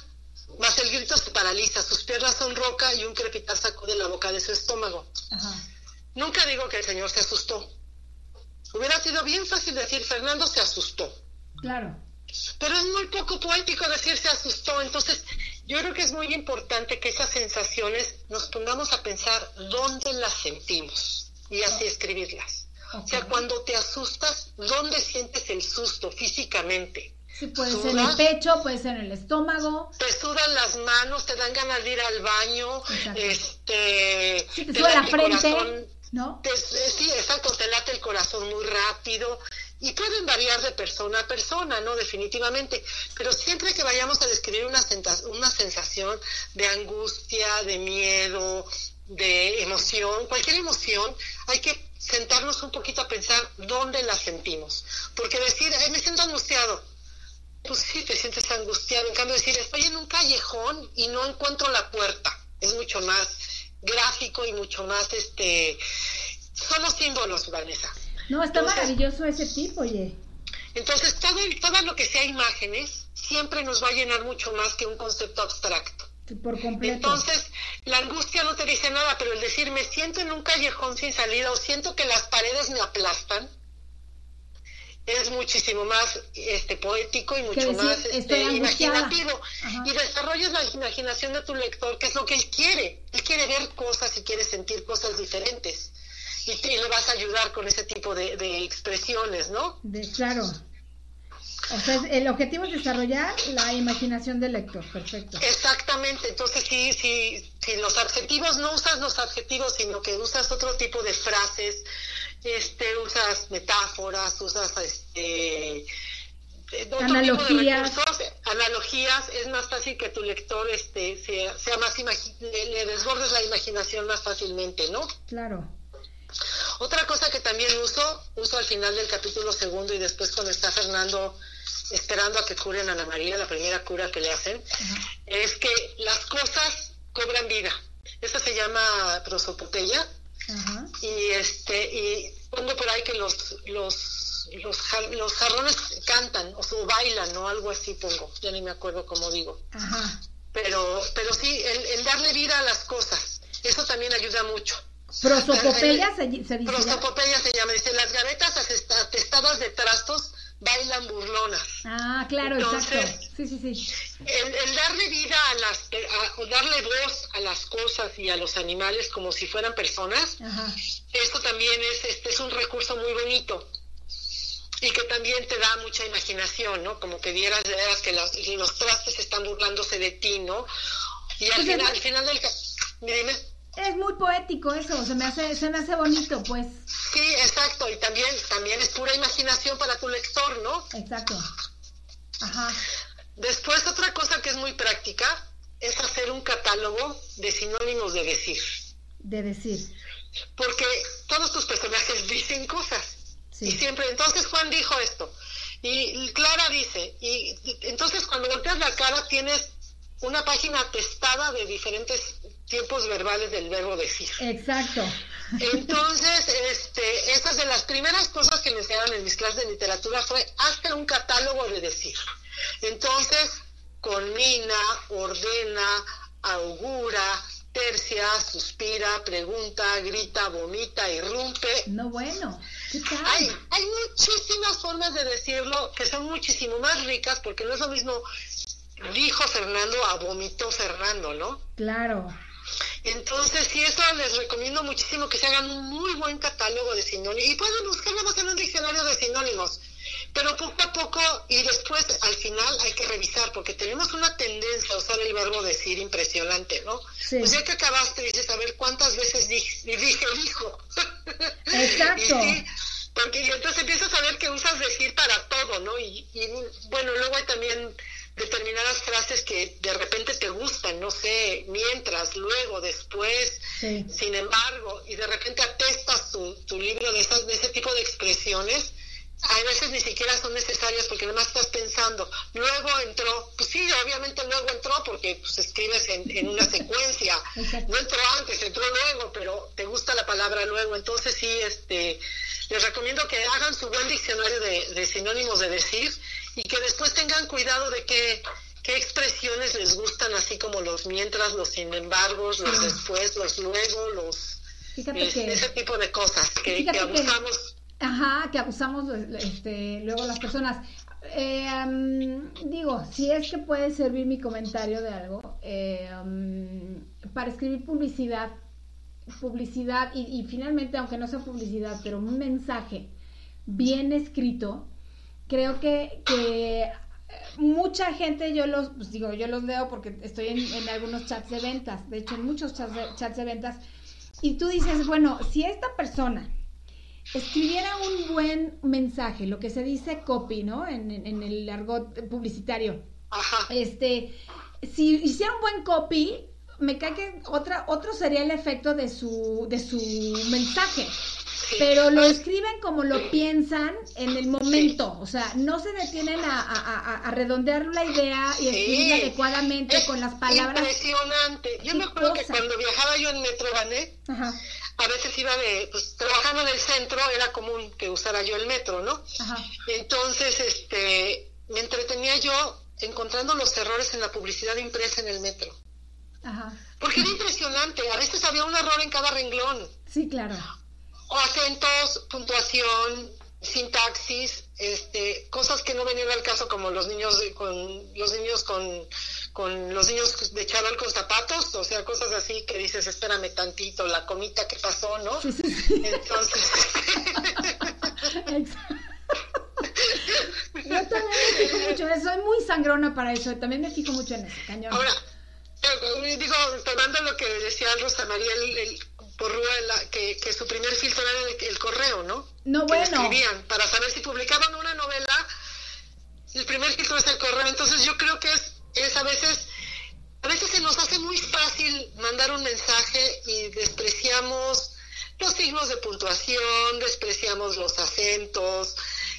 mas el grito se paraliza, sus piernas son roca y un crepitar sacude la boca de su estómago. Nunca digo que el señor se asustó. Hubiera sido bien fácil decir Fernando se asustó. Claro. Pero es muy poco poético decir se asustó. Entonces, yo creo que es muy importante que esas sensaciones nos pongamos a pensar dónde las sentimos y así escribirlas. O sea, cuando te asustas, ¿dónde sientes el susto físicamente? Sí, puede ser en el pecho, puede ser en el estómago. Te sudan las manos, te dan ganas de ir al baño, este, te, te la frente, ¿no? sí, exacto, te late el corazón muy rápido y pueden variar de persona a persona, ¿no? Definitivamente, pero siempre que vayamos a describir una, una sensación de angustia, de miedo, de emoción, cualquier emoción, hay que sentarnos un poquito a pensar dónde la sentimos. Porque decir, Ay, me siento angustiado, pues sí, te sientes angustiado. En cambio, decir, estoy en un callejón y no encuentro la puerta, es mucho más gráfico y mucho más, este, son los símbolos, Vanessa. No, está maravilloso ese tipo, oye. Entonces, todo, todo lo que sea imágenes siempre nos va a llenar mucho más que un concepto abstracto. Por completo. Entonces, la angustia no te dice nada, pero el decir me siento en un callejón sin salida o siento que las paredes me aplastan, es muchísimo más este poético y mucho más este, imaginativo. Y desarrollas la imaginación de tu lector que es lo que él quiere. Él quiere ver cosas y quiere sentir cosas diferentes. Y, le vas a ayudar con ese tipo de, expresiones no de claro. O sea, el objetivo es desarrollar la imaginación del lector, perfecto. Exactamente, entonces si, si, si los adjetivos no usas los adjetivos, sino que usas otro tipo de frases, este, usas metáforas, usas este, analogías. analogías, es más fácil que tu lector este, sea, sea más le, le, desbordes la imaginación más fácilmente, ¿no? Claro. Otra cosa que también uso, uso al final del capítulo segundo y después cuando está Fernando esperando a que curen a Ana María, la primera cura que le hacen, es que las cosas cobran vida. Eso se llama prosopopeya. Y este y pongo por ahí que los los los, los jarrones cantan o, bailan o algo así pongo, ya ni me acuerdo cómo digo. Pero pero sí, el, darle vida a las cosas, eso también ayuda mucho. Prosopopeya se, dice. Prosopopeya se llama, dice, las gavetas atestadas de trastos bailan burlonas. Ah, claro, exacto. Sí, sí, sí. El, darle vida a las, o darle voz a las cosas y a los animales como si fueran personas, esto también es, este, es un recurso muy bonito y que también te da mucha imaginación, ¿no? Como que vieras, que los, trastes están burlándose de ti, ¿no? Y al, pues final, al final del... Dime. Es muy poético eso, se me hace, se me hace bonito, pues. Sí, exacto, y también, también es pura imaginación para tu lector, ¿no? Exacto. Ajá. Después otra cosa que es muy práctica es hacer un catálogo de sinónimos de decir. De decir. Porque todos tus personajes dicen cosas. Sí. Y siempre, entonces Juan dijo esto. Y Clara dice, y entonces cuando volteas la cara tienes una página atestada de diferentes tiempos verbales del verbo decir. Exacto. Entonces, este, esas de las primeras cosas que me enseñaron en mis clases de literatura fue hazte un catálogo de decir. Entonces, conmina, ordena, augura, tercia, suspira, pregunta, grita, vomita, irrumpe. No bueno. Hay, hay muchísimas formas de decirlo que son muchísimo más ricas porque no es lo mismo dijo Fernando a vomitó Fernando, ¿no? Claro. Entonces, sí, eso les recomiendo muchísimo que se hagan un muy buen catálogo de sinónimos y pueden buscarlo más en un diccionario de sinónimos. Pero poco a poco y después al final hay que revisar porque tenemos una tendencia a usar el verbo decir impresionante, ¿no? Sí. Pues ya que acabaste dices, a ver cuántas veces dije, dije dijo. Exacto. y porque entonces empiezas a ver que usas decir para todo, ¿no? Y, y bueno, luego hay también determinadas frases que de repente te gustan, no sé, mientras, luego, después, sin embargo, y de repente atestas tu, tu libro de, esas, de ese tipo de expresiones, a veces ni siquiera son necesarias porque nada más estás pensando. Luego entró, pues sí, obviamente luego entró porque pues, escribes en, en una secuencia. No entró antes, entró luego, pero te gusta la palabra luego. Entonces sí, este, les recomiendo que hagan su buen diccionario de, de sinónimos de decir y que después tengan cuidado de qué, qué expresiones les gustan, así como los mientras, los sin embargo, los después, los luego, los... ese tipo de cosas que, abusamos. ajá, que abusamos este, luego las personas. Eh, digo, si es que puede servir mi comentario de algo, eh, para escribir publicidad, publicidad y, y, finalmente, aunque no sea publicidad, pero un mensaje bien escrito, creo que, que mucha gente yo los pues digo yo los leo porque estoy en, algunos chats de ventas de hecho en muchos chats de, chats de ventas y tú dices bueno si esta persona escribiera un buen mensaje lo que se dice copy no en, en el argot publicitario este si hiciera un buen copy me cae que otra otro sería el efecto de su de su mensaje pero lo escriben como lo piensan en el momento, o sea, no se detienen a, redondear la idea y escribir adecuadamente con las palabras. Impresionante. Yo me acuerdo que cuando viajaba yo en Metro Bané, a veces iba de, pues trabajando en el centro, era común que usara yo el metro, ¿no? Entonces, este, me entretenía yo encontrando los errores en la publicidad impresa en el metro. Porque era impresionante, a veces había un error en cada renglón. Sí, claro o acentos, puntuación, sintaxis, este, cosas que no venían al caso como los niños con los niños con, con los niños de chaval con zapatos, o sea, cosas así que dices, espérame tantito, la comita que pasó, ¿no? Entonces. Yo también me fijo mucho, soy muy sangrona para eso, también me fijo mucho en eso, cañón. Ahora, digo, tomando lo que decía Rosa María, el por Ruela, que, que su primer filtro era el, correo, ¿no? No, bueno. escribían para saber si publicaban una novela, el primer filtro es el correo. Entonces yo creo que es, es a veces, a veces se nos hace muy fácil mandar un mensaje y despreciamos los signos de puntuación, despreciamos los acentos.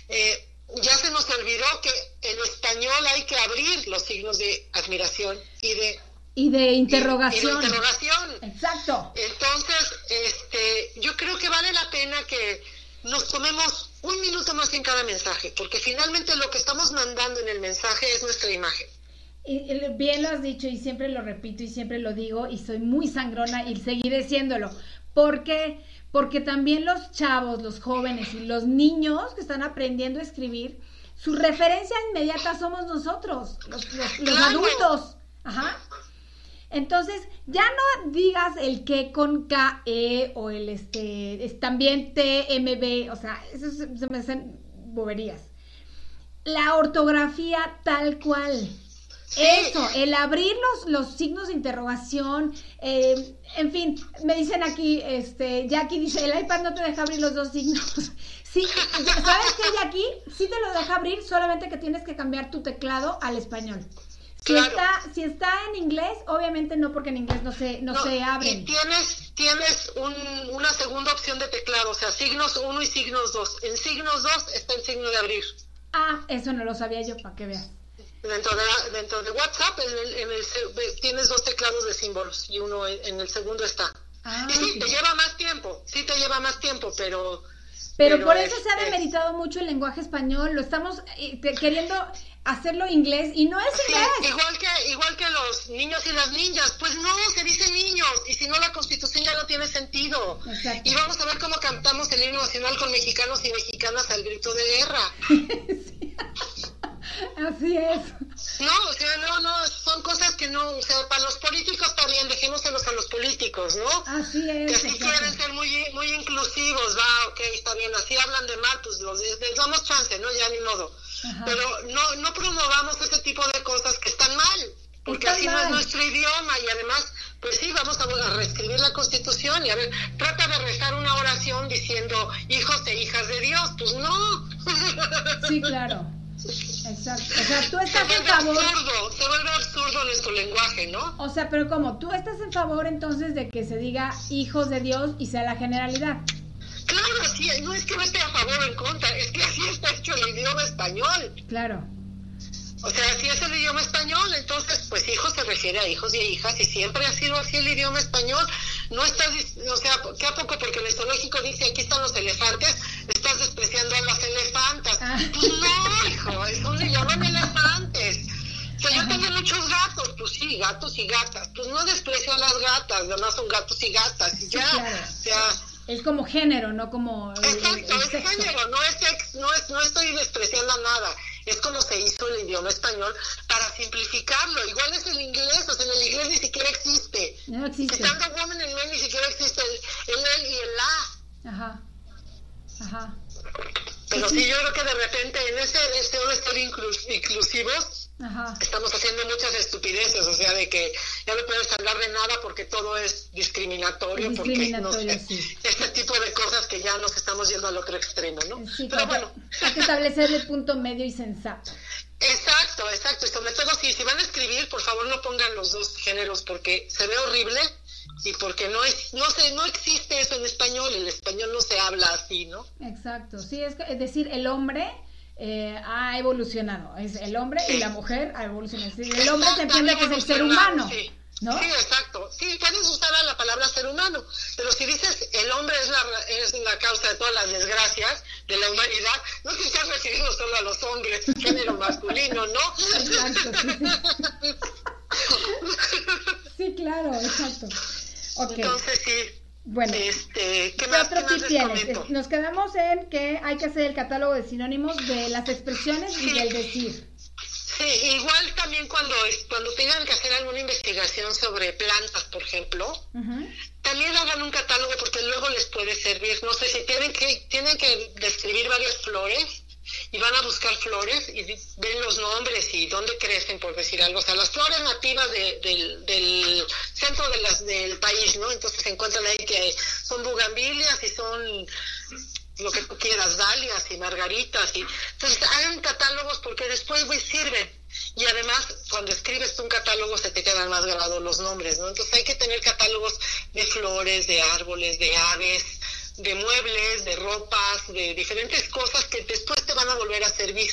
Eh, ya se nos olvidó que en español hay que abrir los signos de admiración y de y de interrogación. Y, interrogación. Exacto. Entonces, este, yo creo que vale la pena que nos tomemos un minuto más en cada mensaje, porque finalmente lo que estamos mandando en el mensaje es nuestra imagen. Y, bien lo has dicho y siempre lo repito y siempre lo digo y soy muy sangrona y seguiré siéndolo. ¿Por qué? Porque también los chavos, los jóvenes y los niños que están aprendiendo a escribir, su referencia inmediata somos nosotros, los, los adultos. Ajá. Entonces, ya no digas el que con KE o el este, es también TMB, o sea, eso se, me hacen boberías. La ortografía tal cual. Eso, el abrir los, los signos de interrogación, eh, en fin, me dicen aquí, este, Jackie dice, el iPad no te deja abrir los dos signos. Sí, ¿sabes qué, Jackie? Sí te lo deja abrir, solamente que tienes que cambiar tu teclado al español. Si, está, si está en inglés, obviamente no, porque en inglés no se, no, se abren. Y tienes, tienes una segunda opción de teclado, o sea, signos 1 y signos 2. En signos 2 está el signo de abrir. Ah, eso no lo sabía yo, para que veas. Dentro de, dentro de WhatsApp en el, tienes dos teclados de símbolos y uno en, el segundo está. Ah, y sí, te lleva más tiempo, sí te lleva más tiempo, pero... Pero, por eso se ha demeritado mucho el lenguaje español, lo estamos eh, queriendo hacerlo inglés y no es inglés. igual que igual que los niños y las niñas, pues no, se dice niños y si no la Constitución ya no tiene sentido. Y vamos a ver cómo cantamos el himno nacional con mexicanos y mexicanas al grito de guerra. Así es. No, o sea, no, no, son cosas que no, o sea, para los políticos también, dejémoselos a los políticos, ¿no? Así es. Que si quieren ser muy, muy inclusivos, va, ok, está bien, así hablan de mal, pues les damos chance, ¿no? Ya ni modo pero no, no promovamos ese tipo de cosas que están mal, porque así no es nuestro idioma y además, pues sí, vamos a, reescribir la constitución y a ver, trata de rezar una oración diciendo hijos e hijas de Dios, pues no. Sí, claro. Exacto. O sea, tú estás en favor. Absurdo, se vuelve absurdo nuestro lenguaje, ¿no? O sea, pero como tú estás en favor entonces de que se diga hijos de Dios y sea la generalidad. Claro, así, no es que no esté a favor o en contra, es que así está hecho el idioma español. Claro. O sea, así es el idioma español, entonces, pues hijos se refiere a hijos y a hijas, y siempre ha sido así el idioma español. No estás, o sea, ¿qué a poco? Porque el zoológico dice aquí están los elefantes, estás despreciando a las elefantas. Ah. Pues no, hijo, es un idioma de elefantes. O sea, yo tengo muchos gatos, pues sí, gatos y gatas. Pues no desprecio a las gatas, además son gatos y gatas, y ya. O sea es como género, no como. Exacto, es género, no es, ex, no es no estoy despreciando nada. Es como se hizo el idioma español para simplificarlo. Igual es el inglés, o sea, en el inglés ni siquiera existe. No existe. Estando woman en el ni siquiera existe el, el, el y el la. Ajá. Ajá. Pero sí, yo creo que de repente en ese deseo de ser inclusivos Estamos haciendo muchas estupideces, o sea, de que ya no puedes hablar de nada porque todo es discriminatorio, porque no sé, este tipo de cosas que ya nos estamos yendo al otro extremo, ¿no? Pero bueno. Hay que establecer el punto medio y sensato. Exacto, exacto. Y sobre todo, si, si van a escribir, por favor no pongan los dos géneros porque se ve horrible y porque no es no sé no existe eso en español el español no se habla así no exacto sí es, es decir el hombre eh, ha evolucionado. Es el hombre y la mujer ha evolucionado. El hombre se entiende que es el ser humano. Sí. ¿No? Sí, exacto. Sí, puedes usar la palabra ser humano, pero si dices el hombre es la, es la causa de todas las desgracias de la humanidad, no te estás refiriendo solo a los hombres, género masculino, ¿no? Exacto, sí. sí, claro, exacto. Entonces sí. Bueno, este, ¿qué, más, otro tip tienes? Nos quedamos en que hay que hacer el catálogo de sinónimos de las expresiones y del decir. Sí, igual también cuando, cuando tengan que hacer alguna investigación sobre plantas, por ejemplo, también hagan un catálogo porque luego les puede servir. No sé si tienen que, tienen que describir varias flores y van a buscar flores y ven los nombres y dónde crecen, por decir algo. O sea, las flores nativas del, del centro de las, del país, ¿no? Entonces se encuentran ahí que son bugambilias y son lo que tú quieras, dalias y margaritas. y Entonces hagan catálogos porque después pues, sirven. Y además, cuando escribes un catálogo se te quedan más grabados los nombres, ¿no? Entonces hay que tener catálogos de flores, de árboles, de aves, de muebles, de ropas, de diferentes cosas que después te van a volver a servir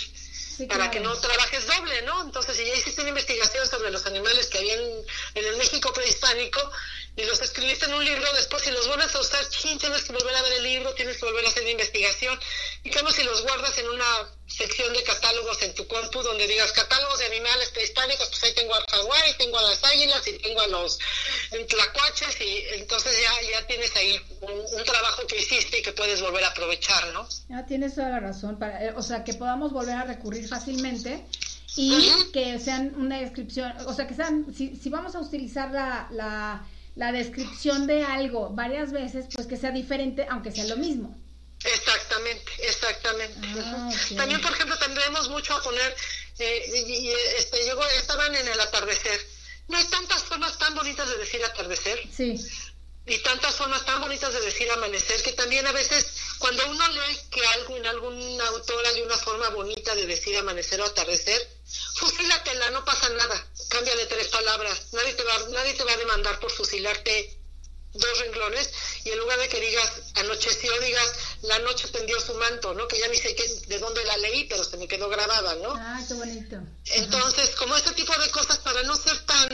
para que no trabajes doble, ¿no? Entonces, si ya hiciste una investigación sobre los animales que había en, en el México prehispánico, y los escribiste en un libro, después si los vuelves a usar, tienes que volver a ver el libro, tienes que volver a hacer investigación. Y como si los guardas en una sección de catálogos en tu compu donde digas catálogos de animales prehispánicos, pues ahí tengo al jaguar y tengo a las águilas y tengo a los tlacuaches y entonces ya, ya tienes ahí un, trabajo que hiciste y que puedes volver a aprovechar, ¿no? Ya tienes toda la razón, para, eh, o sea, que podamos volver a recurrir fácilmente y que sean una descripción, o sea, que sean, si, si vamos a utilizar la, la la descripción de algo varias veces, pues que sea diferente, aunque sea lo mismo. Exactamente, exactamente. Ah, También, por ejemplo, tendremos mucho a poner, eh, y, este, estaban en el atardecer. No hay tantas formas tan bonitas de decir atardecer. Sí. Y tantas formas tan bonitas de decir amanecer, que también a veces, cuando uno lee que algo en algún autor hay una forma bonita de decir amanecer o atardecer, fusílatela, no pasa nada, cámbiale tres palabras, nadie te va, nadie te va a demandar por fusilarte dos renglones y en lugar de que digas anocheció, digas la noche tendió su manto, ¿no? Que ya ni sé qué, de dónde la leí, pero se me quedó grabada, ¿no? Ah, qué bonito. Entonces, como este tipo de cosas para no ser tan,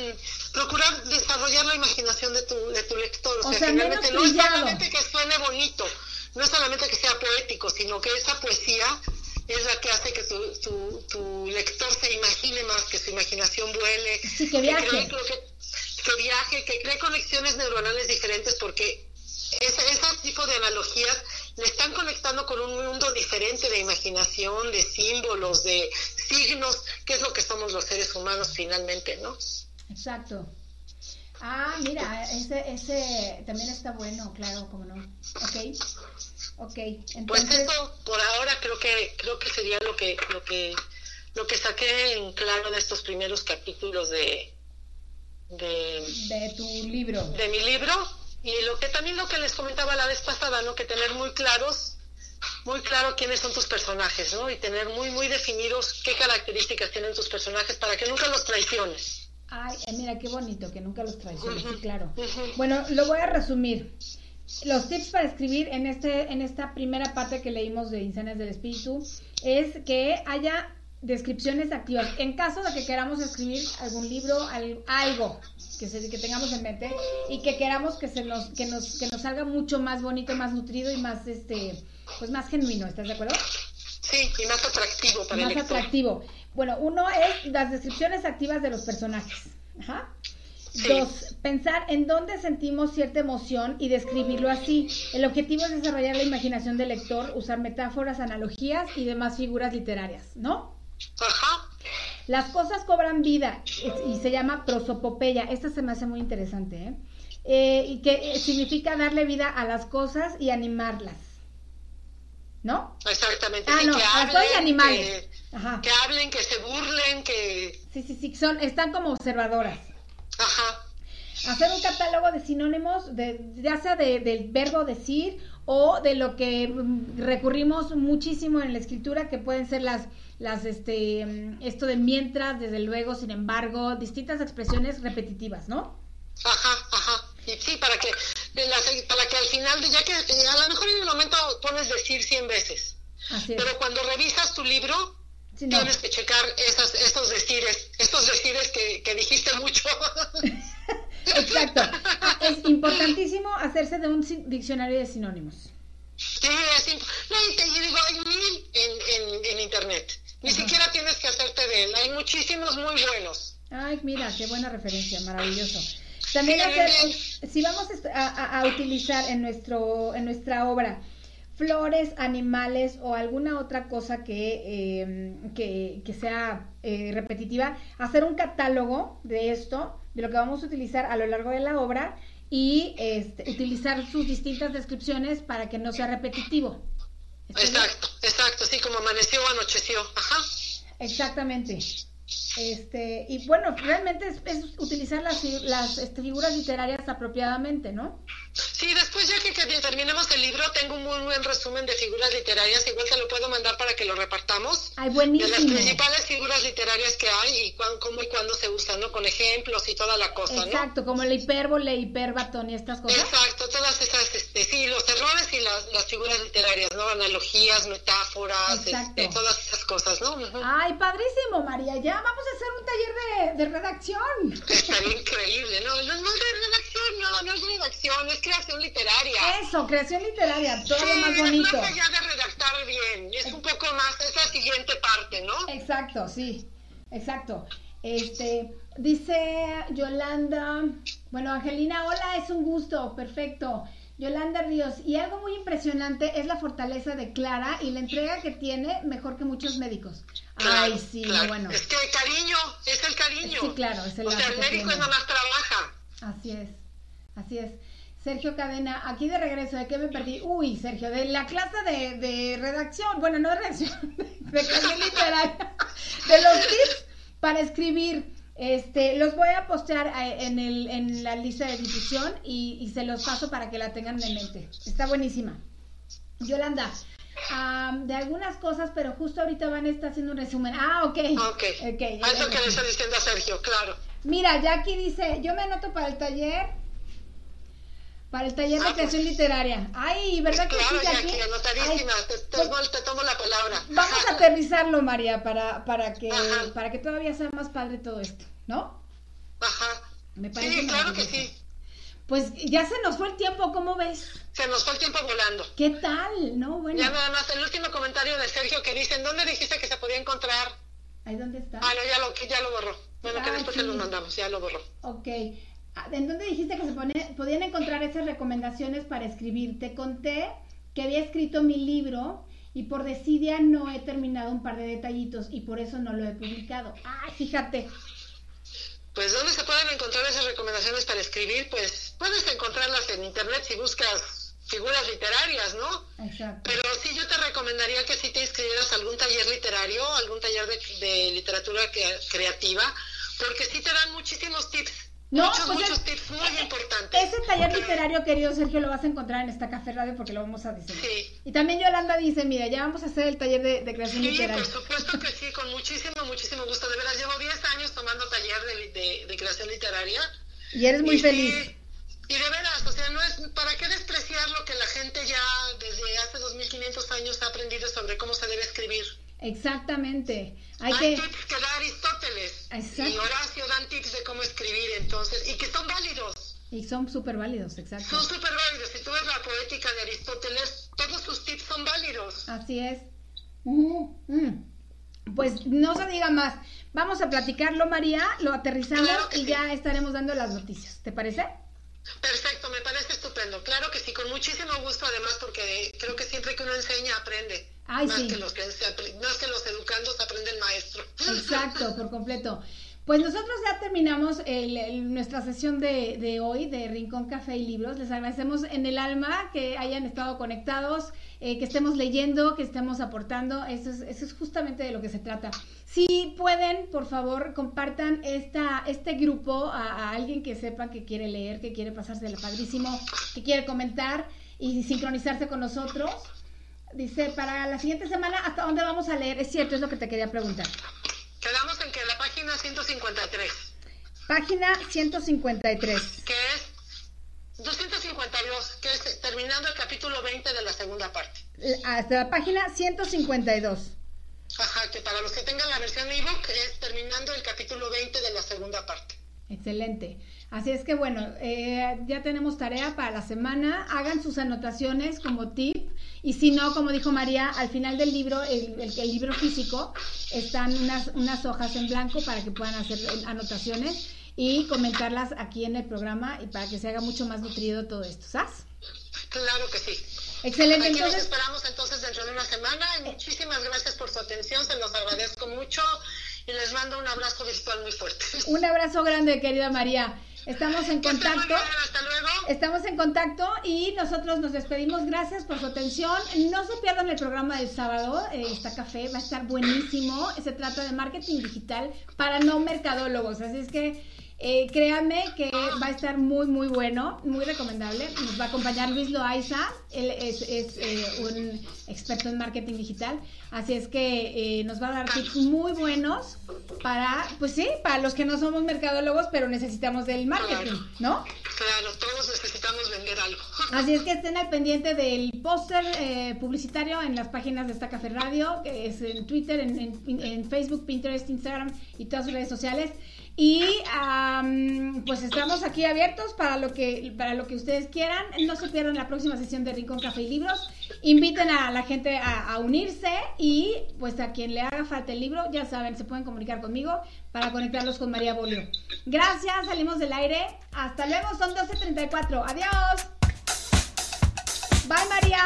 procurar desarrollar la imaginación de tu, de tu lector, o, sea, no es solamente que suene bonito, no es solamente que sea poético, sino que esa poesía es la que hace que tu, tu, lector se imagine más, que su imaginación vuele, que viaje. Que, viaje, que cree conexiones neuronales diferentes, porque ese, ese tipo de analogías le están conectando con un mundo diferente de imaginación, de símbolos, de signos, que es lo que somos los seres humanos finalmente, ¿no? Exacto. Ah, mira, ese, ese también está bueno, claro, como no. Ok. Ok, Pues eso, por ahora creo que creo que sería lo que lo que lo que saqué en claro de estos primeros capítulos de de, tu libro. De mi libro y lo que también lo que les comentaba la vez pasada, ¿no? Que tener muy claros muy claro quiénes son tus personajes, ¿no? Y tener muy muy definidos qué características tienen tus personajes para que nunca los traiciones. Ay, eh, mira qué bonito que nunca los traiciones, sí, claro. Bueno, lo voy a resumir los tips para escribir en, este, en esta primera parte que leímos de Insanias del Espíritu es que haya descripciones activas. En caso de que queramos escribir algún libro, algo que, se, que tengamos en mente y que queramos que, se nos, que, nos, que nos salga mucho más bonito, más nutrido y más, este, pues más genuino. ¿Estás de acuerdo? Sí, y más atractivo para Más atractivo. Bueno, uno es las descripciones activas de los personajes. Ajá. Dos, pensar en dónde sentimos cierta emoción y describirlo así. El objetivo es desarrollar la imaginación del lector, usar metáforas, analogías y demás figuras literarias, ¿no? Ajá. Las cosas cobran vida y se llama prosopopeya. Esta se me hace muy interesante, ¿eh? eh y que significa darle vida a las cosas y animarlas. ¿No? Exactamente. Ah, no, que y animales. Ajá. que hablen, que se burlen, que... Sí, sí, sí, son, están como observadoras. Ajá. Hacer un catálogo de sinónimos, de, ya sea del verbo decir o de lo que mm, recurrimos muchísimo en la escritura, que pueden ser las, las, este, mm, esto de mientras, desde luego, sin embargo, distintas expresiones repetitivas, ¿no? Ajá, ajá. Y sí, para que, para que al final, ya que a lo mejor en un momento pones decir 100 veces. Pero cuando revisas tu libro, Tienes que checar esas, esos decires, esos decires que, que dijiste mucho. Exacto. Ah, es importantísimo hacerse de un diccionario de sinónimos. Sí, es no, y te digo, hay mil en, en, en internet. Ni siquiera tienes que hacerte de él. Hay muchísimos muy buenos. Ay, mira, qué buena referencia, maravilloso. También hacer, si vamos a, a, utilizar en nuestro en nuestra obra flores, animales o alguna otra cosa que, em, que, sea eh, repetitiva, hacer un catálogo de esto, de lo que vamos a utilizar a lo largo de la obra y este, utilizar sus distintas descripciones para que no sea repetitivo. Exacto, exacto, sí, como amaneció o anocheció. Ajá. Exactamente. Este, y bueno, realmente es, utilizar las, las este, figuras literarias apropiadamente, ¿no? Sí, después ya que, terminemos el libro, tengo un muy buen resumen de figuras literarias. Igual te lo puedo mandar para que lo repartamos. Ay, buenísimo. De las principales figuras literarias que hay y cómo y cuándo se usan, ¿no? Con ejemplos y toda la cosa, Exacto, como la hipérbole, hiperbatón y estas cosas. Exacto, todas esas, este, sí, los errores y las, las figuras literarias, ¿no? Analogías, metáforas, este, todas esas cosas, ¿no? Ay, padrísimo, María. Ya vamos a hacer un taller de, de redacción. Estaría increíble, ¿no? No, no es de redacción, no, no es redacción, es creación literaria. Eso, creación literaria, todo lo más bonito. Es más allá de redactar bien, es un poco más, es la siguiente parte, ¿no? Exacto, sí, exacto. Este, dice Yolanda, bueno, Angelina, hola, es un gusto, perfecto. Yolanda Ríos, y algo muy impresionante es la fortaleza de Clara y la entrega que tiene mejor que muchos médicos. Ay, sí, bueno. Es que el cariño, es el cariño. Sí, claro, es el O sea, el médico es nada más trabaja. Así es, así es. Sergio Cadena, aquí de regreso, ¿de qué me perdí? Uy, Sergio, de la clase de, redacción, bueno, no de redacción, de creación literaria, de los tips para escribir. Este, los voy a postear eh, en, el, en la lista de difusión y, se los paso para que la tengan en mente. Está buenísima. Yolanda, de algunas cosas, pero justo ahorita Van está haciendo un resumen. Ah, ok. Ok. okay eso que le estoy diciendo a Sergio, claro. Mira, Jackie dice, yo me anoto para el taller para el taller de ah, creación pues. literaria. Ay, ¿verdad que sí, anotadísima, te, pues, te, tomo la palabra. Vamos a aterrizarlo, María, para, para, que, para que todavía sea más padre todo esto, ¿no? Ajá. Me parece sí, claro que sí. Pues ya se nos fue el tiempo, ¿cómo ves? Se nos fue el tiempo volando. ¿Qué tal? No, bueno. Ya nada más, el último comentario de Sergio que dice, ¿dónde dijiste que se podía encontrar? Ahí dónde está. Ah, no, ya lo, ya lo borró. Bueno, que ah, después se lo mandamos, ya lo borró. Ok. Ah, ¿En dónde dijiste que se podían encontrar esas recomendaciones para escribir? Te conté que había escrito mi libro y por desidia no he terminado un par de detallitos y por eso no lo he publicado. ¡Ay, fíjate! Pues ¿dónde se pueden encontrar esas recomendaciones para escribir? Pues puedes encontrarlas en internet si buscas figuras literarias, ¿no? Exacto. Pero sí yo te recomendaría que si te inscribieras a algún taller literario, algún taller de, de literatura creativa, porque sí te dan muchísimos tips no, muchos, pues muchos tips muy importantes. Ese taller literario, querido Sergio, lo vas a encontrar en esta café radio porque lo vamos a diseñar. Sí. Y también Yolanda dice, mira, ya vamos a hacer el taller de, de creación literaria. Sí, por supuesto que sí, con muchísimo, muchísimo gusto. De veras, llevo 10 años tomando taller de, de, creación literaria. Y eres muy feliz. y de veras, o sea, no es, ¿para qué despreciar lo que la gente ya desde hace 2500 años ha aprendido sobre cómo se debe escribir? Exactamente. Hay, que... tips que da Aristóteles y Horacio dan tips de cómo escribir, entonces, y que son válidos. Y son súper válidos, exacto. Son súper válidos. Si tú ves la poética de Aristóteles, todos sus tips son válidos. Así es. Pues no se diga más. Vamos a platicarlo, María, lo aterrizamos y ya estaremos dando las noticias. ¿Te parece? Perfecto, me parece estupendo. Claro que sí, con muchísimo gusto además, porque creo que siempre que uno enseña, aprende. Más, que los que, más que los educandos aprende el maestro. Exacto, por completo. Pues nosotros ya terminamos nuestra sesión de, de, hoy de Rincón Café y Libros. Les agradecemos en el alma que hayan estado conectados, eh, que estemos leyendo, que estemos aportando. Eso es, eso es justamente de lo que se trata. Si pueden, por favor, compartan esta, este grupo a, alguien que sepa que quiere leer, que quiere pasarse el padrísimo, que quiere comentar y sincronizarse con nosotros. Dice, para la siguiente semana, ¿hasta dónde vamos a leer? Es cierto, es lo que te quería preguntar. Quedamos en que la página 153. Página 153. Que es 252, que es terminando el capítulo 20 de la segunda parte. Hasta la página 152. Ajá, que para los que tengan la versión ebook es terminando el capítulo 20 de la segunda parte. Excelente. Así es que bueno, eh, ya tenemos tarea para la semana. Hagan sus anotaciones como tip. Y si no, como dijo María, al final del libro, el, el, libro físico, están unas, unas hojas en blanco para que puedan hacer anotaciones y comentarlas aquí en el programa y para que se haga mucho más nutrido todo esto. ¿Sabes? Claro que sí. Excelente. Aquí entonces, esperamos entonces dentro de una semana. muchísimas gracias por su atención, se los agradezco mucho y les mando un abrazo virtual muy fuerte. Un abrazo grande, querida María. Estamos en contacto. hasta luego. Estamos en contacto y nosotros nos despedimos. Gracias por su atención. No se pierdan el programa del sábado. Eh, está café, va a estar buenísimo. Se trata de marketing digital para no mercadólogos. Así es que Eh, créanme que va a estar muy, muy bueno, muy recomendable. Nos va a acompañar Luis Loaiza, él es, eh, un experto en marketing digital, así es que eh, nos va a dar tips muy buenos para, pues sí, para los que no somos mercadólogos, pero necesitamos del marketing, ¿no? Claro, todos necesitamos vender algo. Así es que estén al pendiente del póster publicitario en las páginas de esta Café Radio, que es en Twitter, en Facebook, Pinterest, Instagram y todas sus redes sociales. Y pues estamos aquí abiertos para lo que para lo que ustedes quieran. No se pierdan la próxima sesión de Rincón Café y Libros. Inviten a la gente a, unirse y pues a quien le haga falta el libro, ya saben, se pueden comunicar conmigo para conectarlos con María Bolio. Gracias, salimos del aire. Hasta luego, son 12.34. Adiós. Bye María.